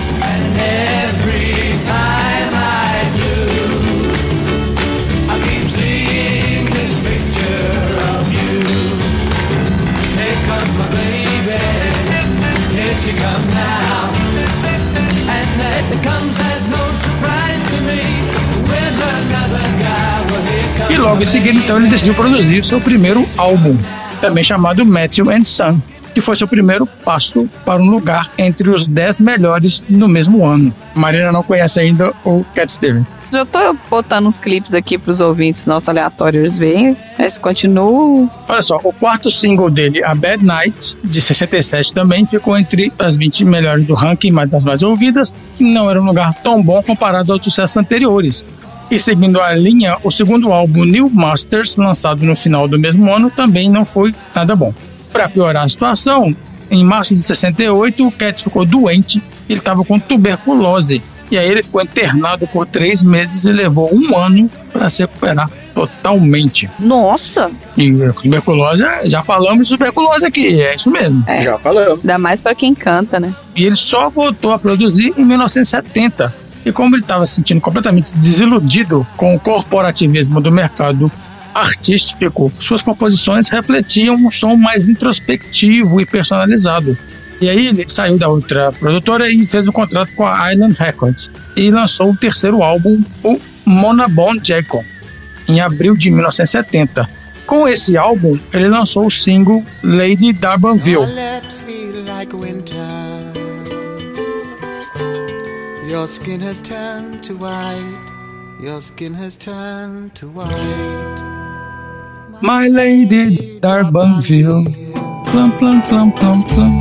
Logo em seguida, então, ele decidiu produzir seu primeiro álbum, também chamado Matthew and Son, que foi seu primeiro passo para um lugar entre os 10 melhores no mesmo ano. Marina não conhece ainda o Cat Stevens. Eu tô botando uns clipes aqui pros ouvintes nossos aleatórios verem. Mas continua. Olha só, o quarto single dele, A Bad Night, de 67 também, ficou entre as 20 melhores do ranking, mas das mais ouvidas, e não era um lugar tão bom comparado aos sucessos anteriores. E seguindo a linha, o segundo álbum, New Masters, lançado no final do mesmo ano, também não foi nada bom. Para piorar a situação, em março de 68, o Cat ficou doente, ele estava com tuberculose. E aí ele ficou internado por três meses e levou um ano para se recuperar totalmente. Nossa! E tuberculose, já falamos de tuberculose aqui, é isso mesmo. É. Já falamos. Ainda mais pra quem canta, né? E ele só voltou a produzir em 1970. E como ele estava se sentindo completamente desiludido com o corporativismo do mercado artístico, suas composições refletiam um som mais introspectivo e personalizado. E aí ele saiu da outra produtora e fez um contrato com a Island Records e lançou o terceiro álbum, o Mona Bon Jacob, em abril de 1970. Com esse álbum, ele lançou o single Lady Darbanville. Your skin has turned to white. Your skin has turned to white. My Lady Darbanville, plum plum plum plum plum.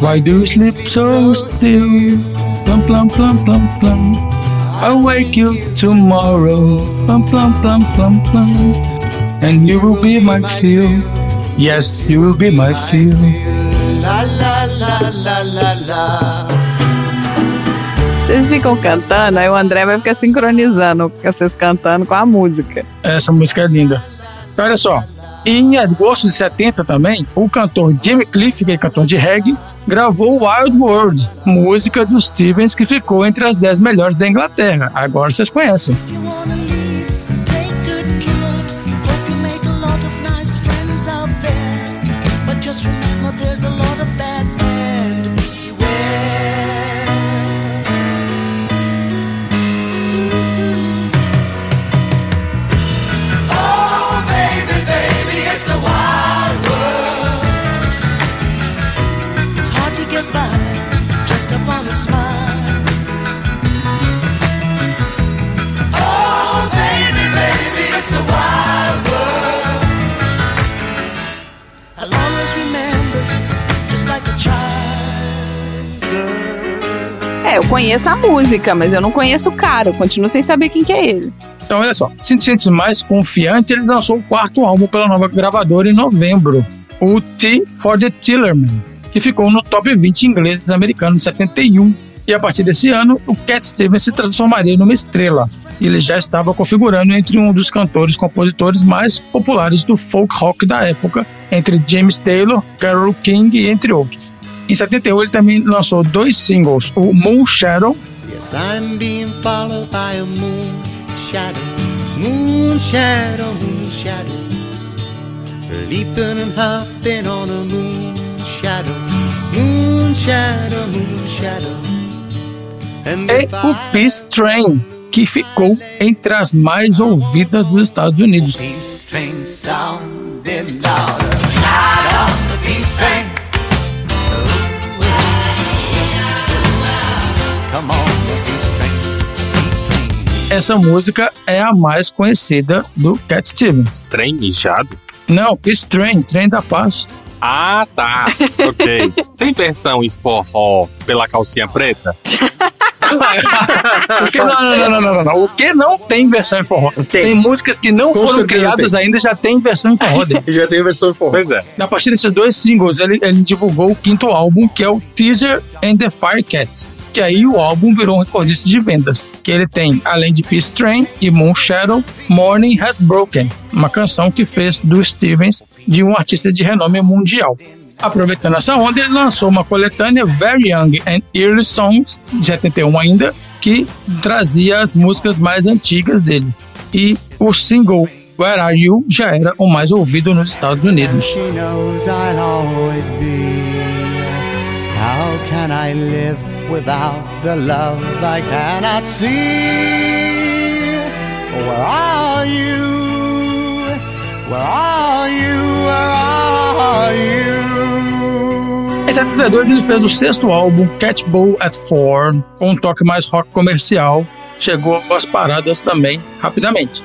Why do you sleep so still? Plum plum plum plum plum. I'll wake you tomorrow. Plum plum plum plum plum. And you will be my feel. Yes, you will be my feel. La la la la la la. Vocês ficam cantando, aí o André vai ficar sincronizando vocês cantando com a música. Essa música é linda. Olha só, em agosto de 70 também, o cantor Jimmy Cliff, que é cantor de reggae, gravou Wild World, música dos Stevens que ficou entre as 10 melhores da Inglaterra. Agora vocês conhecem. Just remember, there's a lot of bad É, eu conheço a música, mas eu não conheço o cara. Eu continuo sem saber quem que é ele. Então, olha só, se sente mais confiante, eles lançou o quarto álbum pela nova gravadora em novembro, o T for the Tillerman, que ficou no top 20 inglês americano em 71. E a partir desse ano, o Cat Stevens se transformaria numa estrela. Ele já estava configurando entre um dos cantores compositores mais populares do folk rock da época, entre James Taylor, Carole King e entre outros. Em 78 ele também lançou dois singles, o Moon Shadow Yes, I'm being followed by a moon shadow, moon shadow, moon shadow. Leaping and hopping on a moon shadow, é o Peace Train, que ficou entre as mais ouvidas dos Estados Unidos. Essa música é a mais conhecida do Cat Stevens. Trem mijado? Não, Peace Train, Trem da Paz. Ah, tá. Ok. Tem versão em forró pela calcinha preta? O que, não, não, não, não, não, não. O que não tem versão em forró? Tem, músicas que não Com foram criadas tem. ainda já tem versão em forró dele. Já tem versão em forró. Pois é. A partir desses dois singles, ele, ele divulgou o quinto álbum, que é o Teaser and the Firecats. Que aí o álbum virou um recordista de vendas. Que ele tem, além de Peace Train e Moon Shadow, Morning Has Broken, uma canção que fez do Stevens de um artista de renome mundial. Aproveitando essa onda, ele lançou uma coletânea Very Young and Early Songs, de 71 ainda, que trazia as músicas mais antigas dele. E o single Where Are You já era o mais ouvido nos Estados Unidos. How can I live without the love I cannot see? Where are you? Where are you? Where are you? Em 72 ele fez o sexto álbum, Catchball at Four, com um toque mais rock comercial. Chegou às paradas também rapidamente.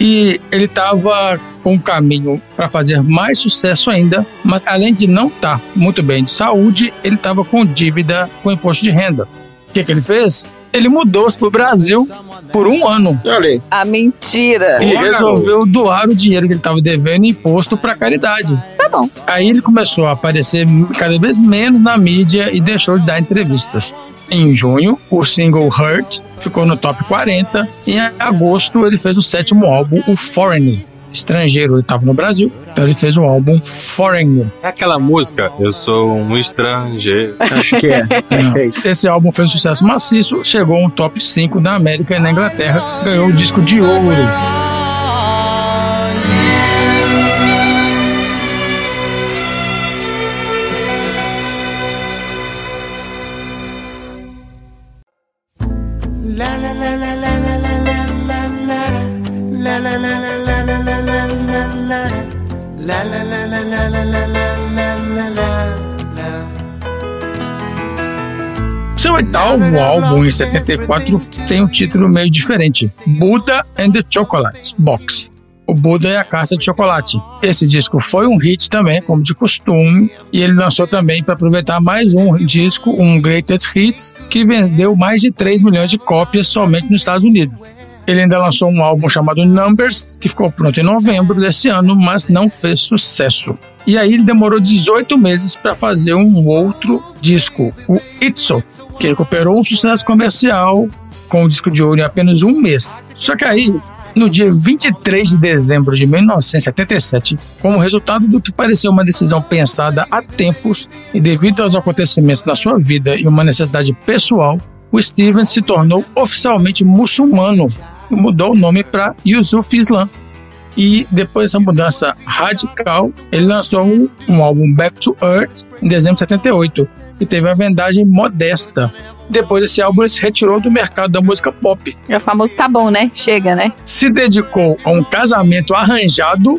E ele estava com um caminho para fazer mais sucesso ainda, mas além de não estar muito bem de saúde, ele estava com dívida com imposto de renda. O que, que ele fez? Ele mudou-se para o Brasil por um ano Olha. A mentira. e resolveu doar o dinheiro que ele estava devendo em imposto para caridade. Tá bom. Aí ele começou a aparecer cada vez menos na mídia e deixou de dar entrevistas. Em junho, o single Hurt ficou no top 40. E em agosto, ele fez o sétimo álbum, o Foreigner. Estrangeiro, ele estava no Brasil, então ele fez o álbum Foreigner. É aquela música, eu sou um estrangeiro. Acho que é. É. Esse álbum fez sucesso maciço, chegou a um top 5 na América e na Inglaterra, ganhou o disco de ouro. Oitavo álbum, em 74, tem um título meio diferente: Buddha and the Chocolate Box. O Buda é a caixa de chocolate. Esse disco foi um hit também, como de costume, e ele lançou também para aproveitar mais um disco, um Greatest Hits, que vendeu mais de 3 milhões de cópias somente nos Estados Unidos. Ele ainda lançou um álbum chamado Numbers, que ficou pronto em novembro desse ano, mas não fez sucesso. E aí ele demorou 18 meses para fazer um outro disco, o Itso, que recuperou um sucesso comercial com o disco de ouro em apenas um mês. Só que aí, no dia 23 de dezembro de 1977, como resultado do que pareceu uma decisão pensada há tempos e devido aos acontecimentos na sua vida e uma necessidade pessoal, o Stevens se tornou oficialmente muçulmano e mudou o nome para Yusuf Islam. E depois dessa mudança radical, ele lançou um, um álbum Back to Earth em dezembro de 78 e teve uma vendagem modesta. Depois desse álbum, ele se retirou do mercado da música pop. É o famoso tá bom, né? Chega, né? Se dedicou a um casamento arranjado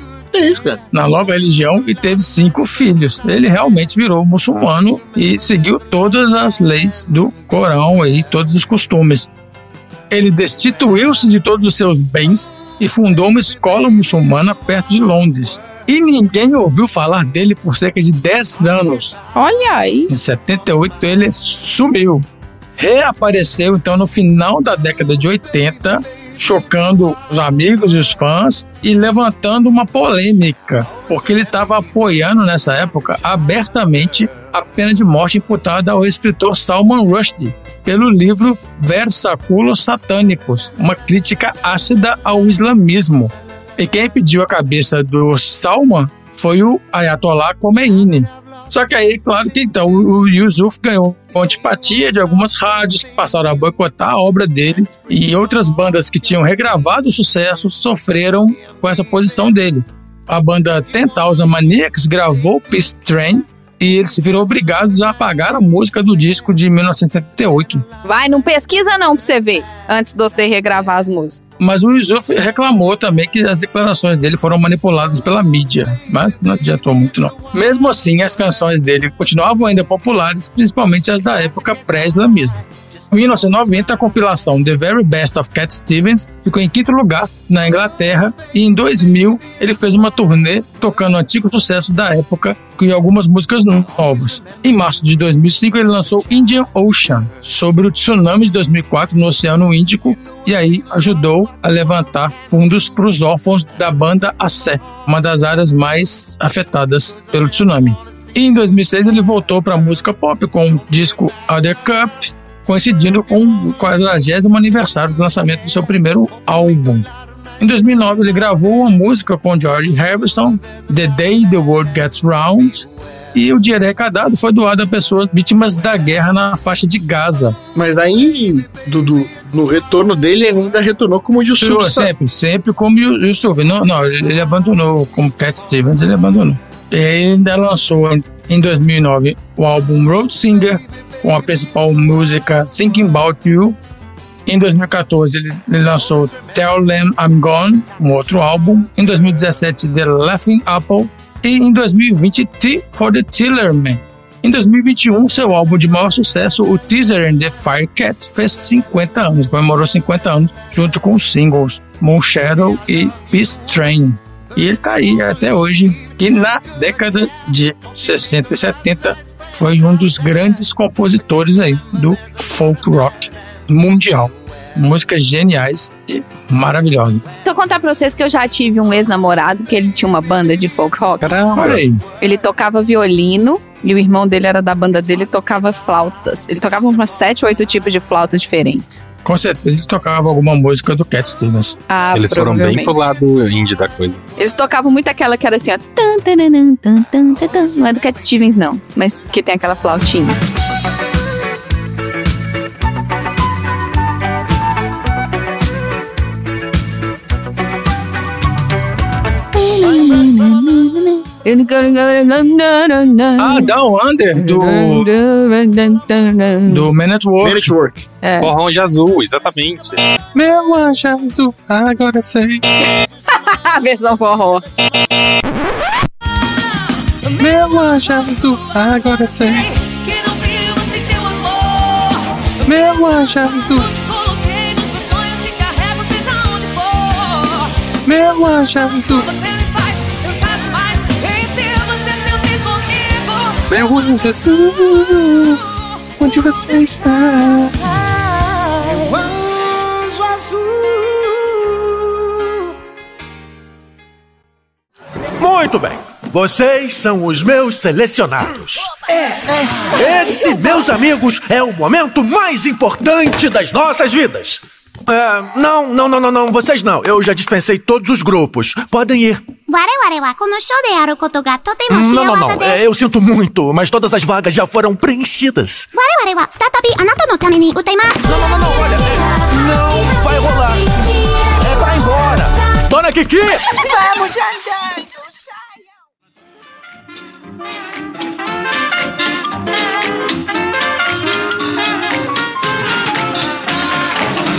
na nova religião e teve cinco filhos. Ele realmente virou muçulmano e seguiu todas as leis do Corão e todos os costumes. Ele destituiu-se de todos os seus bens e fundou uma escola muçulmana perto de Londres. E ninguém ouviu falar dele por cerca de 10 anos. Olha aí. Em 78 ele sumiu. Reapareceu então no final da década de 80, chocando os amigos e os fãs e levantando uma polêmica, porque ele estava apoiando nessa época abertamente a pena de morte imputada ao escritor Salman Rushdie pelo livro Versaculos Satânicos, uma crítica ácida ao islamismo. E quem pediu a cabeça do Salman foi o Ayatollah Khomeini. Só que aí, claro que então o Yusuf ganhou antipatia de algumas rádios que passaram a boicotar a obra dele e outras bandas que tinham regravado o sucesso sofreram com essa posição dele. A banda Ten Thousand Maniacs gravou Peace Train e eles se viram obrigados a apagar a música do disco de 1978. Vai, não pesquisa não pra você ver, antes de você regravar as músicas. Mas o Yusuf reclamou também que as declarações dele foram manipuladas pela mídia, mas não adiantou muito não. Mesmo assim, as canções dele continuavam ainda populares, principalmente as da época pré-islamismo. Em 1990, a compilação The Very Best of Cat Stevens ficou em quinto lugar na Inglaterra e em 2000 ele fez uma turnê tocando antigos sucessos da época e algumas músicas novas. Em março de 2005 ele lançou Indian Ocean, sobre o tsunami de 2004 no Oceano Índico e aí ajudou a levantar fundos para os órfãos da banda Assé, uma das áreas mais afetadas pelo tsunami. E em 2006 ele voltou para a música pop com o disco Other Cup coincidindo com o 40 aniversário do lançamento do seu primeiro álbum. Em 2009, ele gravou uma música com George Harrison, The Day the World Gets Round, e o dinheiro arrecadado foi doado a pessoas vítimas da guerra na faixa de Gaza. Mas aí, Dudu, no retorno dele, ele ainda retornou como Yusuf. Sempre, sempre, sempre como Yusuf. Não, não, ele abandonou como Cat Stevens, ele abandonou. Ele ainda lançou em 2009 o álbum Road Singer, com a principal música Thinking About You. Em 2014, ele, lançou Tell Them I'm Gone, um outro álbum. Em 2017, The Laughing Apple. E em 2020, T for the Tillerman. Em 2021, seu álbum de maior sucesso, o Teaser and the Firecat, fez 50 anos, comemorou 50 anos, junto com os singles Moon Shadow e Peace Train. E ele tá aí até hoje, e na década de 60 e 70 foi um dos grandes compositores aí do folk rock mundial. Músicas geniais e maravilhosas. Eu contar pra vocês que eu já tive um ex-namorado que ele tinha uma banda de folk rock. Caramba. Olha aí. Ele tocava violino e o irmão dele era da banda dele e tocava flautas. Ele tocava umas sete, oito tipos de flautas diferentes. Com certeza eles tocavam alguma música do Cat Stevens. Ah, Eles foram bem pro lado indie da coisa. Eles tocavam muito aquela que era assim, ó. tan, tananan, tan, tan, tan, tan. Não é do Cat Stevens, não. Mas que tem aquela flautinha. Ah, Down Under, do, do Man at Work. Man at Work. É. Forró Anjo Azul, exatamente. Meu anjo azul, agora eu sei. A versão forró. Meu anjo azul, agora eu sei. Meu anjo azul. Meu anjo azul. Meu anjo azul, onde você está? Anjo azul. Muito bem. Vocês são os meus selecionados. Esse, meus amigos, é o momento mais importante das nossas vidas. É, não, não, não, não, não, vocês não. Eu já dispensei todos os grupos. Podem ir. Hum, não, não, não. É, eu sinto muito, mas todas as vagas já foram preenchidas. Não, não, não, não. Olha, é, não vai rolar. É pra ir embora. Dona Kiki! Vamos andando, saiam.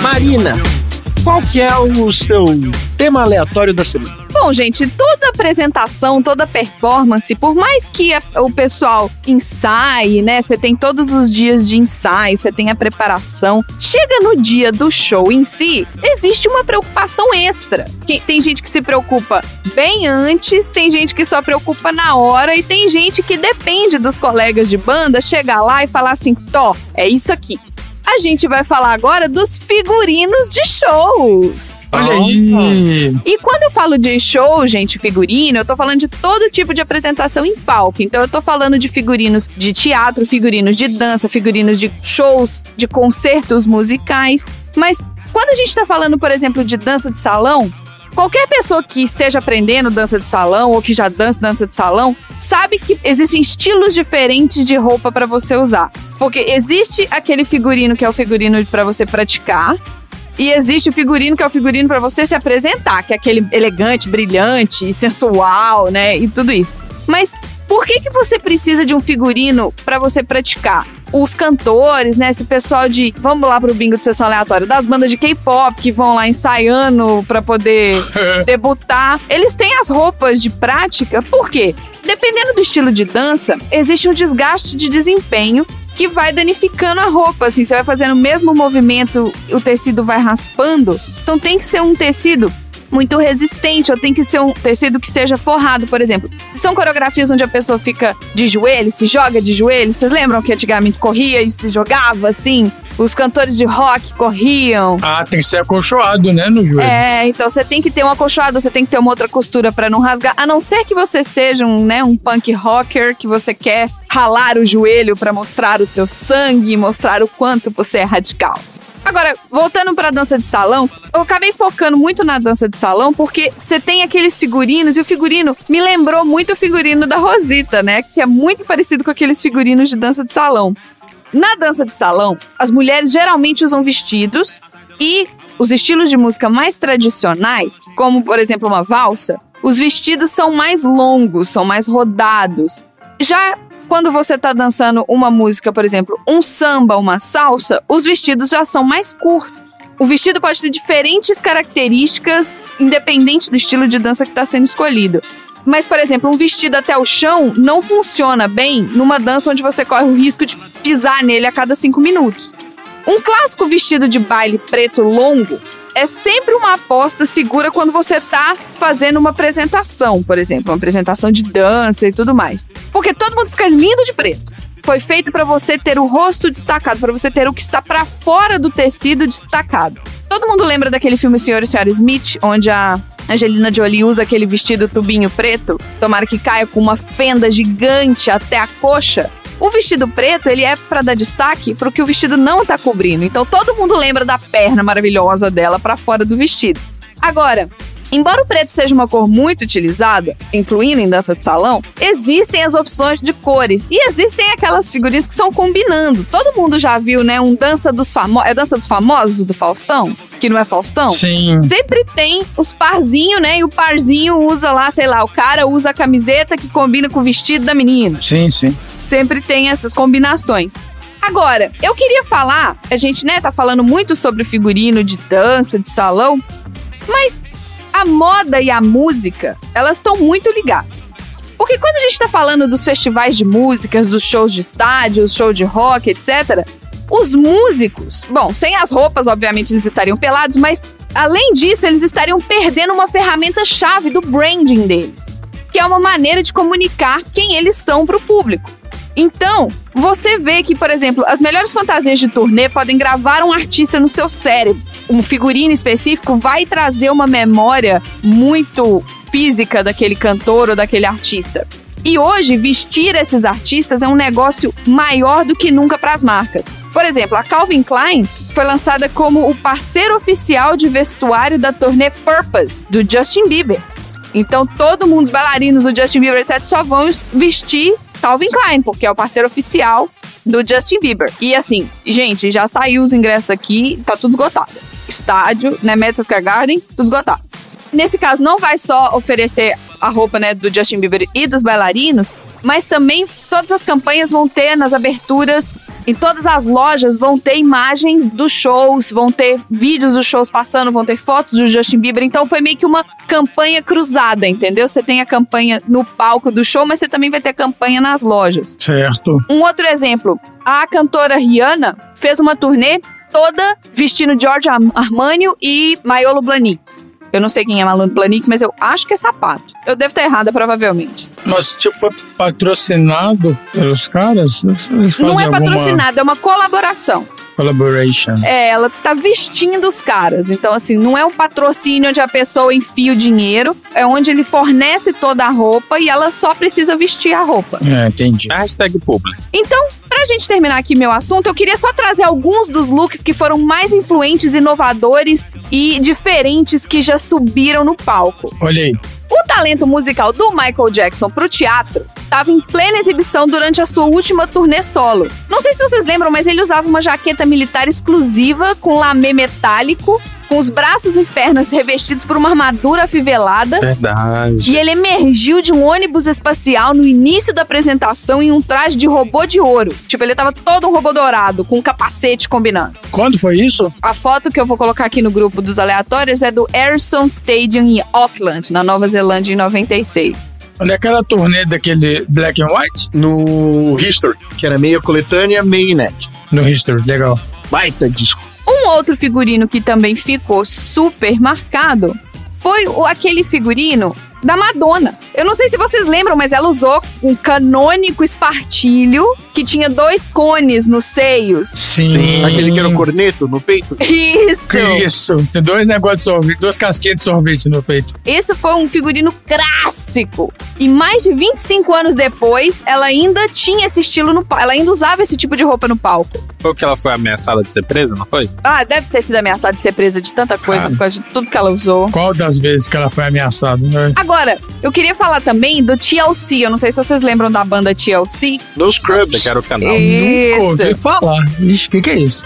Marina, qual que é o seu tema aleatório da semana? Bom, gente, toda apresentação, toda performance, por mais que a- o pessoal ensaie, né? Você tem todos os dias de ensaio, você tem a preparação. Chega no dia do show em si, existe uma preocupação extra. Que- Tem gente que se preocupa bem antes, tem gente que só preocupa na hora e tem gente que depende dos colegas de banda chegar lá e falar assim: Tó, é isso aqui. A gente vai falar agora dos figurinos de shows. Olha aí. E quando eu falo de show, gente, figurino, eu tô falando de todo tipo de apresentação em palco. Então eu tô falando de figurinos de teatro, figurinos de dança, figurinos de shows, de concertos musicais. Mas quando a gente tá falando, por exemplo, de dança de salão, Qualquer pessoa que esteja aprendendo dança de salão ou que já dança dança de salão sabe que existem estilos diferentes de roupa para você usar. Porque existe aquele figurino que é o figurino para você praticar, e existe o figurino que é o figurino para você se apresentar, que é aquele elegante, brilhante, sensual, né? E tudo isso. Mas por que que você precisa de um figurino para você praticar? Os cantores, né, esse pessoal de, vamos lá pro bingo de sessão aleatória, das bandas de K-pop que vão lá ensaiando para poder debutar, eles têm as roupas de prática. Por quê? Dependendo do estilo de dança, existe um desgaste de desempenho que vai danificando a roupa, assim, você vai fazendo o mesmo movimento, o tecido vai raspando. Então tem que ser um tecido muito resistente, ou tem que ser um tecido que seja forrado, por exemplo. Se são coreografias onde a pessoa fica de joelho, se joga de joelho, vocês lembram que antigamente corria e se jogava assim? Os cantores de rock corriam. Ah, tem que ser acolchoado, né, no joelho. É, então você tem que ter um acolchoado, você tem que ter uma outra costura pra não rasgar. A não ser que você seja um, né, um punk rocker que você quer ralar o joelho pra mostrar o seu sangue, mostrar o quanto você é radical. Agora, voltando pra dança de salão, eu acabei focando muito na dança de salão porque você tem aqueles figurinos e o figurino me lembrou muito o figurino da Rosita, né? Que é muito parecido com aqueles figurinos de dança de salão. Na dança de salão, as mulheres geralmente usam vestidos e os estilos de música mais tradicionais, como por exemplo uma valsa, os vestidos são mais longos, são mais rodados. Já quando você tá dançando uma música, por exemplo, um samba, uma salsa, os vestidos já são mais curtos. O vestido pode ter diferentes características, independente do estilo de dança que está sendo escolhido. Mas, por exemplo, um vestido até o chão não funciona bem numa dança onde você corre o risco de pisar nele a cada cinco minutos. Um clássico vestido de baile preto longo é sempre uma aposta segura quando você tá fazendo uma apresentação, por exemplo, uma apresentação de dança e tudo mais. Porque todo mundo fica lindo de preto. Foi feito para você ter o rosto destacado, para você ter o que está para fora do tecido destacado. Todo mundo lembra daquele filme Senhor e Senhora Smith, onde a Angelina Jolie usa aquele vestido tubinho preto, tomara que caia com uma fenda gigante até a coxa. O vestido preto, ele é para dar destaque pro que o vestido não tá cobrindo. Então todo mundo lembra da perna maravilhosa dela para fora do vestido. Agora, Embora o preto seja uma cor muito utilizada, incluindo em dança de salão, existem as opções de cores e existem aquelas figurinhas que são combinando. Todo mundo já viu, né, um dança dos famosos, é dança dos famosos do Faustão, que não é Faustão? Sim. Sempre tem os parzinhos, né? E o parzinho usa lá, sei lá, o cara usa a camiseta que combina com o vestido da menina. Sim, sim. Sempre tem essas combinações. Agora, eu queria falar, a gente, né, tá falando muito sobre figurino de dança, de salão, mas a moda e a música, elas estão muito ligadas. Porque quando a gente tá falando dos festivais de músicas, dos shows de estádio, os shows de rock, etc., os músicos, bom, sem as roupas, obviamente eles estariam pelados, mas além disso, eles estariam perdendo uma ferramenta chave do branding deles, que é uma maneira de comunicar quem eles são para o público. Então, você vê que, por exemplo, as melhores fantasias de turnê podem gravar um artista no seu cérebro. Um figurino específico vai trazer uma memória muito física daquele cantor ou daquele artista. E hoje, vestir esses artistas é um negócio maior do que nunca para as marcas. Por exemplo, a Calvin Klein foi lançada como o parceiro oficial de vestuário da turnê Purpose, do Justin Bieber. Então, todo mundo, os bailarinos do Justin Bieber, etc., só vão vestir Calvin Klein, porque é o parceiro oficial do Justin Bieber. E assim, gente, já saiu os ingressos aqui, tá tudo esgotado. Estádio, né, Madison Square Garden, tudo esgotado. Nesse caso, não vai só oferecer a roupa, né, do Justin Bieber e dos bailarinos, mas também todas as campanhas vão ter nas aberturas, em todas as lojas vão ter imagens dos shows, vão ter vídeos dos shows passando, vão ter fotos do Justin Bieber. Então foi meio que uma campanha cruzada, entendeu? Você tem a campanha no palco do show, mas você também vai ter campanha nas lojas. Certo. Um outro exemplo, a cantora Rihanna fez uma turnê toda vestindo George Armani e Maiolo Blahnik. Eu não sei quem é Malandro Blahnik, mas eu acho que é sapato. Eu devo estar errada, provavelmente. Mas, tipo, foi patrocinado pelos caras? Eles fazem Não é alguma patrocinado, é uma colaboração. Collaboration. É, ela tá vestindo os caras. Então, assim, não é um patrocínio onde a pessoa enfia o dinheiro, é onde ele fornece toda a roupa e ela só precisa vestir a roupa. É, entendi. Hashtag publi. Então, pra gente terminar aqui meu assunto, eu queria só trazer alguns dos looks que foram mais influentes, inovadores e diferentes que já subiram no palco. Olha aí. O talento musical do Michael Jackson pro teatro estava em plena exibição durante a sua última turnê solo. Não sei se vocês lembram, mas ele usava uma jaqueta militar exclusiva com lamê metálico, com os braços e pernas revestidos por uma armadura afivelada. Verdade. E ele emergiu de um ônibus espacial no início da apresentação em um traje de robô de ouro. Tipo, ele tava todo um robô dourado, com um capacete combinando. Quando foi isso? A foto que eu vou colocar aqui no grupo dos aleatórios é do Ayrton Stadium em Auckland, na Nova Zelândia, em 96. Naquela turnê daquele Black and White? No History, que era meia coletânea, meia inédita. No History, legal. Baita disco. Um outro figurino que também ficou super marcado foi aquele figurino da Madonna. Eu não sei se vocês lembram, mas ela usou um canônico espartilho que tinha dois cones nos seios. Sim. Aquele que era o corneto no peito. Isso! Isso? Tem dois negócios de sorvete, duas casquinhas de sorvete no peito. Esse foi um figurino clássico. E mais de 25 anos depois, ela ainda tinha esse estilo no palco. Ela ainda usava esse tipo de roupa no palco. Foi que ela foi ameaçada de ser presa, não foi? Ah, deve ter sido ameaçada de ser presa de tanta coisa Ah. por causa de tudo que ela usou. Qual das vezes que ela foi ameaçada, né? Agora, eu queria falar também do TLC. Eu não sei se vocês lembram da banda TLC. Nos Scrubs. Você quer o canal. Nunca ouvi Isso. falar. Ixi, o que, que é isso?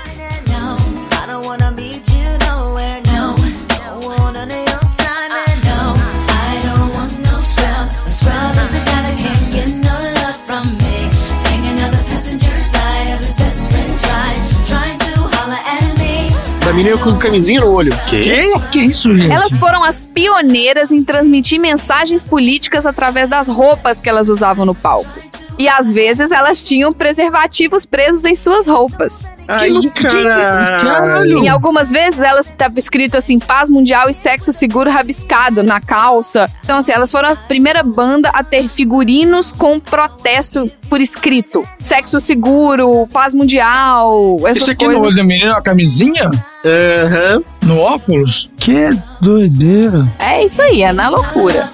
Menina com camisinha no olho. Que? Que isso, gente? Elas foram as pioneiras em transmitir mensagens políticas através das roupas que elas usavam no palco. E às vezes elas tinham preservativos presos em suas roupas. Ai, caralho. caralho. Em algumas vezes elas estava escrito assim, paz mundial e sexo seguro rabiscado na calça. Então assim, elas foram a primeira banda a ter figurinos com protesto por escrito. Sexo seguro, paz mundial, essas Isso aqui coisas. no olho da menina, uma camisinha? Aham. No óculos? Que doideira. É isso aí, é na loucura.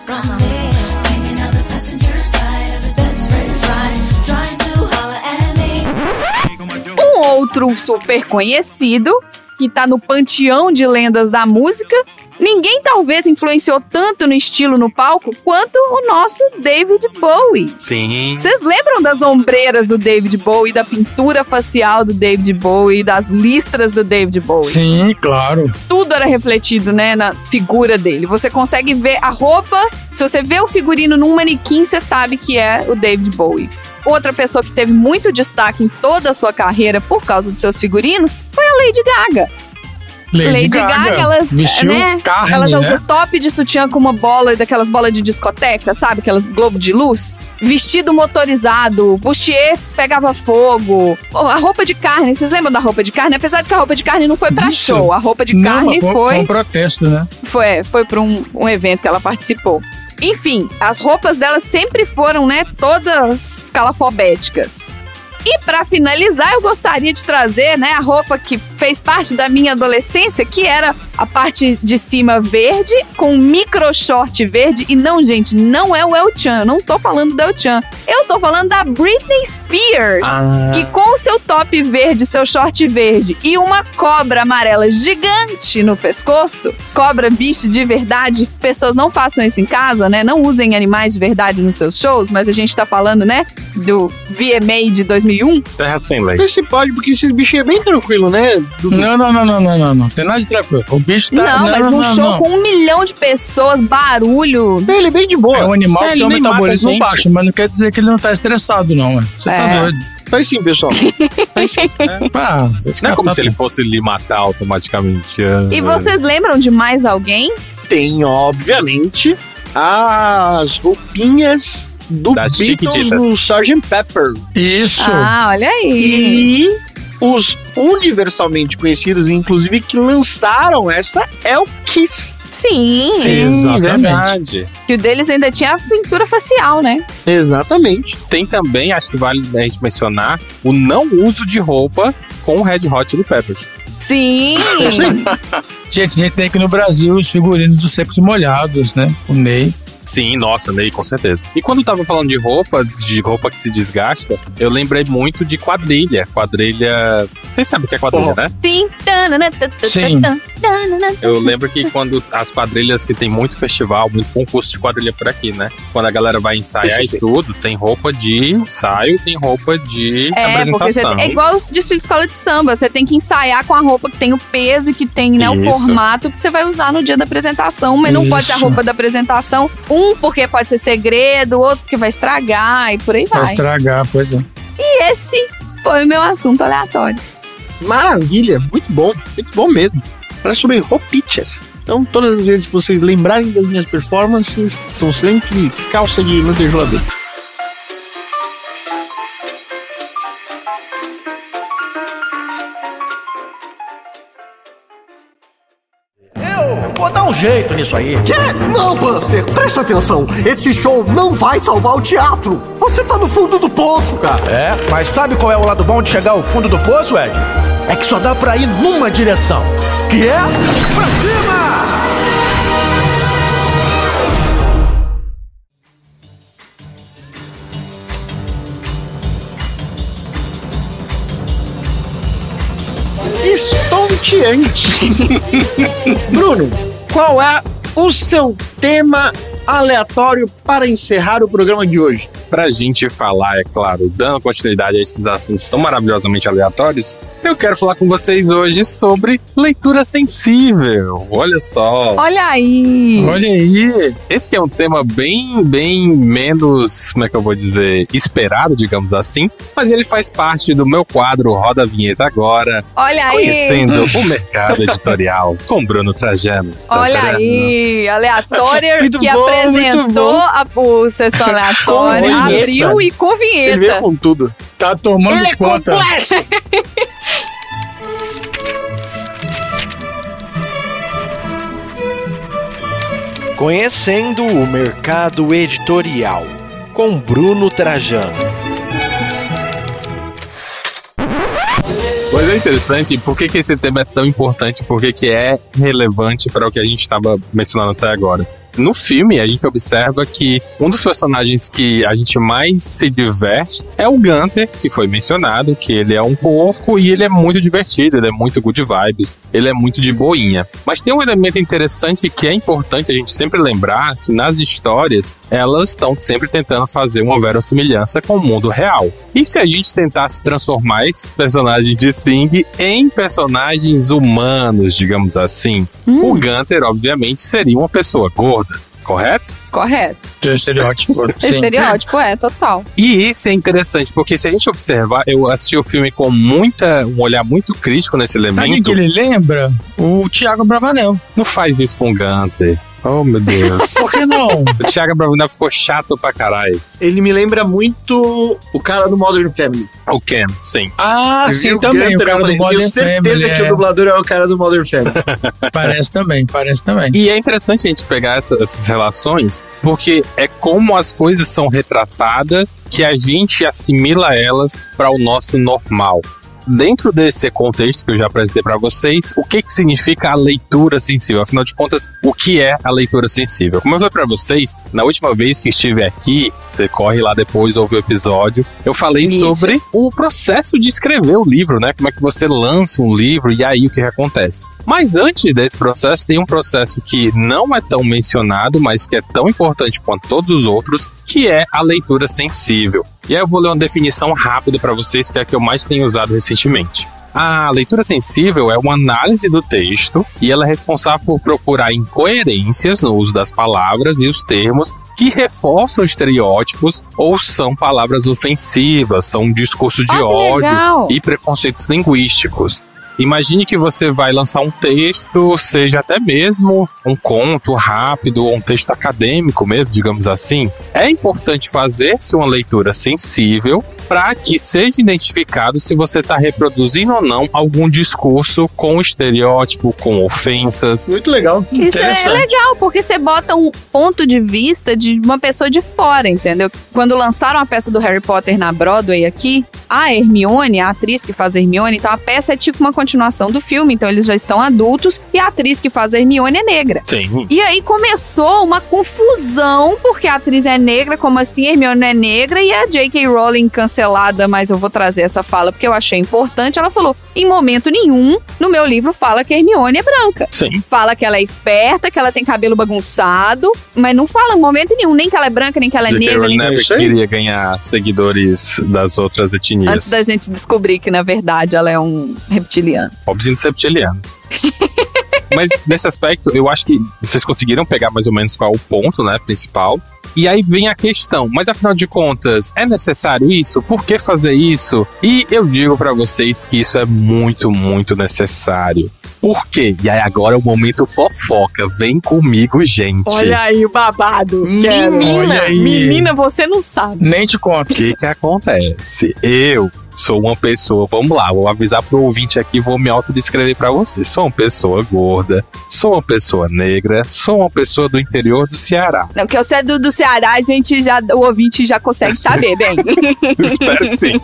Outro super conhecido, que tá no panteão de lendas da música. Ninguém talvez influenciou tanto no estilo no palco quanto o nosso David Bowie. Sim. Vocês lembram das ombreiras do David Bowie, da pintura facial do David Bowie, das listras do David Bowie? Sim, claro. Tudo era refletido, né, na figura dele. Você consegue ver a roupa, se você vê o figurino num manequim, você sabe que é o David Bowie. Outra pessoa que teve muito destaque em toda a sua carreira por causa dos seus figurinos foi a Lady Gaga. Lady, Gaga, ela, vestiu né, carne, ela já usou né? top de sutiã com uma bola, daquelas bolas de discoteca, sabe? Aquelas globo de luz. Vestido motorizado, bustier pegava fogo. A roupa de carne, vocês lembram da roupa de carne? Apesar de que a roupa de carne não foi pra Vixe. show, a roupa de Não, carne foi, foi foi um protesto, né? foi, foi para um, um evento que ela participou. Enfim, as roupas dela sempre foram, né, todas escalafobéticas. E pra finalizar, eu gostaria de trazer, né, a roupa que fez parte da minha adolescência, que era a parte de cima verde com um micro short verde e não, gente, não é o El Chan, não tô falando do El Chan. Eu tô falando da Britney Spears, Ah. que com o seu top verde, seu short verde e uma cobra amarela gigante no pescoço, cobra bicho de verdade, pessoas não façam isso em casa, né? Não usem animais de verdade nos seus shows, mas a gente tá falando, né, do VMA de 2001. Terra sem lei. Esse pode, porque esse bichinho é bem tranquilo, né? Dudu? Não, não, não, não, não, não, não. Tem nada de tranquilo. O bicho tá. Não, mas num não, show não. com um milhão de pessoas, barulho. Ele é bem de boa. É um animal É, que ele tem um nem mata a metabolismo baixo, mas não quer dizer que ele não tá estressado, não. ué. Você É. tá doido. Faz sim, pessoal. Ah, você Não é como tá- se ele fosse lhe matar automaticamente. E vocês lembram de mais alguém? Tem, obviamente, as roupinhas do Das Beatles no Sgt. Pepper. Isso. Ah, olha aí. E os universalmente conhecidos, inclusive, que lançaram essa é o Kiss. Sim. verdade. Que o deles ainda tinha a pintura facial, né? Exatamente. Tem também, acho que vale a gente mencionar, o não uso de roupa com o Red Hot Chili Peppers. Sim. Gente, a gente tem aqui no Brasil os figurinos dos Secos Molhados, né? O Ney. Sim, nossa, Ney, com certeza. E quando eu tava falando de roupa, de roupa que se desgasta, eu lembrei muito de quadrilha. Quadrilha. Vocês sabem o que é quadrilha, né? Sim. Sim. Eu lembro que quando as quadrilhas que tem muito festival, muito concurso de quadrilha por aqui, né? Quando a galera vai ensaiar Isso sim. e tudo, tem roupa de ensaio, tem roupa de É, porque você, apresentação. é igual os desfile de escola de samba. Você tem que ensaiar com a roupa que tem o peso e que tem né, o Isso. formato que você vai usar no dia da apresentação. Mas não pode ser a Isso. roupa da apresentação. Um, porque pode ser segredo, outro, porque vai estragar e por aí Vai vai. estragar, pois é. E esse foi o meu assunto aleatório. Maravilha, muito bom, muito bom mesmo. Parece sobre roupichas. Então, todas as vezes que vocês lembrarem das minhas performances, são sempre calça de lanterna dentro. Jeito nisso aí. Quê? Não, Buster, presta atenção. Esse show não vai salvar o teatro. Você tá no fundo do poço, cara. É, mas sabe qual é o lado bom de chegar ao fundo do poço, Ed? É que só dá pra ir numa direção. Que é pra cima! Estonteante. Bruno, qual é o seu tema aleatório para encerrar o programa de hoje? Pra gente falar, é claro, dando continuidade a esses assuntos tão maravilhosamente aleatórios, eu quero falar com vocês hoje sobre leitura sensível. Olha só. Olha aí. Olha aí. Esse que é um tema bem, bem menos, como é que eu vou dizer, esperado, digamos assim, mas ele faz parte do meu quadro Roda a Vinheta Agora, Olha aí. conhecendo o mercado editorial com Bruno Trajano. Olha aí, aleatório Muito que bom, apresentou a, o sessão aleatória, vinheta. abriu e com Ele veio vinheta. com tudo. Tá tomando Ele é conta. completo! Conhecendo o mercado editorial, com Bruno Trajano. Mas é interessante, por que, que esse tema é tão importante, por que, que é relevante para o que a gente estava mencionando até agora. No filme, a gente observa que um dos personagens que a gente mais se diverte é o Gunter, que foi mencionado, que ele é um porco e ele é muito divertido, ele é muito good vibes, ele é muito de boinha. Mas tem um elemento interessante que é importante a gente sempre lembrar, que nas histórias, elas estão sempre tentando fazer uma verossimilhança com o mundo real. E se a gente tentasse transformar esses personagens de Sing em personagens humanos, digamos assim, o Gunter, obviamente, seria uma pessoa gorda, correto? Correto. Seu estereótipo. Sim. Estereótipo é, total. E isso é interessante, porque se a gente observar, eu assisti o filme com muita, um olhar muito crítico nesse Sabe o elemento. que ele lembra? O Thiago Bravanel. Não faz isso com o Gunter. Oh, meu Deus. Por que não? o Thiago Bravanel ficou chato pra caralho. Ele me lembra muito o cara do Modern Family. O Ken, sim. Ah, Eu sim, o também. Gunter, o cara eu do falei, Modern Tenho certeza Family. que o é. dublador é o cara do Modern Family. Parece também, parece também. E é interessante a gente pegar essa- essas relações, porque é como as coisas são retratadas que a gente assimila elas para o nosso normal. Dentro desse contexto que eu já apresentei para vocês, o que, que significa a leitura sensível? Afinal de contas, o que é a leitura sensível? Como eu falei para vocês, na última vez que estive aqui, você corre lá depois, ouve o episódio, eu falei Isso. sobre o processo de escrever o livro, né? Como é que você lança um livro e aí o que acontece. Mas antes desse processo, tem um processo que não é tão mencionado, mas que é tão importante quanto todos os outros, que é a leitura sensível. E aí eu vou ler uma definição rápida para vocês, que é a que eu mais tenho usado recentemente. A leitura sensível é uma análise do texto e ela é responsável por procurar incoerências no uso das palavras e os termos que reforçam estereótipos ou são palavras ofensivas, são um discurso de Ah, ódio legal. e preconceitos linguísticos. Imagine que você vai lançar um texto, seja até mesmo um conto rápido ou um texto acadêmico mesmo, digamos assim. É importante fazer-se uma leitura sensível para que seja identificado se você está reproduzindo ou não algum discurso com estereótipo, com ofensas. Muito legal. Isso é legal, porque você bota um ponto de vista de uma pessoa de fora, entendeu? Quando lançaram a peça do Harry Potter na Broadway aqui, a Hermione, a atriz que faz a Hermione, então a peça é tipo uma continuação do filme, então eles já estão adultos e a atriz que faz a Hermione é negra. Sim. E aí começou uma confusão, porque a atriz é negra, como assim a Hermione não é negra? E a J.K. Rowling cancelada, mas eu vou trazer essa fala porque eu achei importante. Ela falou: em momento nenhum, no meu livro fala que a Hermione é branca. Sim. Fala que ela é esperta, que ela tem cabelo bagunçado, mas não fala em momento nenhum, nem que ela é branca, nem que ela é J.K. negra. Rowling Nem... never queria ganhar seguidores das outras etnias. Antes da gente descobrir que, na verdade, ela é um reptiliano. Óbvios reptilianos. Mas nesse aspecto, eu acho que vocês conseguiram pegar mais ou menos qual é o ponto, né, principal. E aí vem a questão, mas afinal de contas, é necessário isso? Por que fazer isso? E eu digo pra vocês que isso é muito, muito necessário. Por quê? E aí agora é o momento fofoca. Vem comigo, gente. Olha aí o babado. Menina! Menina, você não sabe. Nem te conto. O que que acontece? Eu sou uma pessoa, vamos lá, vou avisar pro ouvinte aqui, vou me autodescrever pra você. Sou uma pessoa gorda, sou uma pessoa negra, sou uma pessoa do interior do Ceará. Não, que você é do, do Ceará, a gente já, o ouvinte já consegue saber, bem. Espero que sim.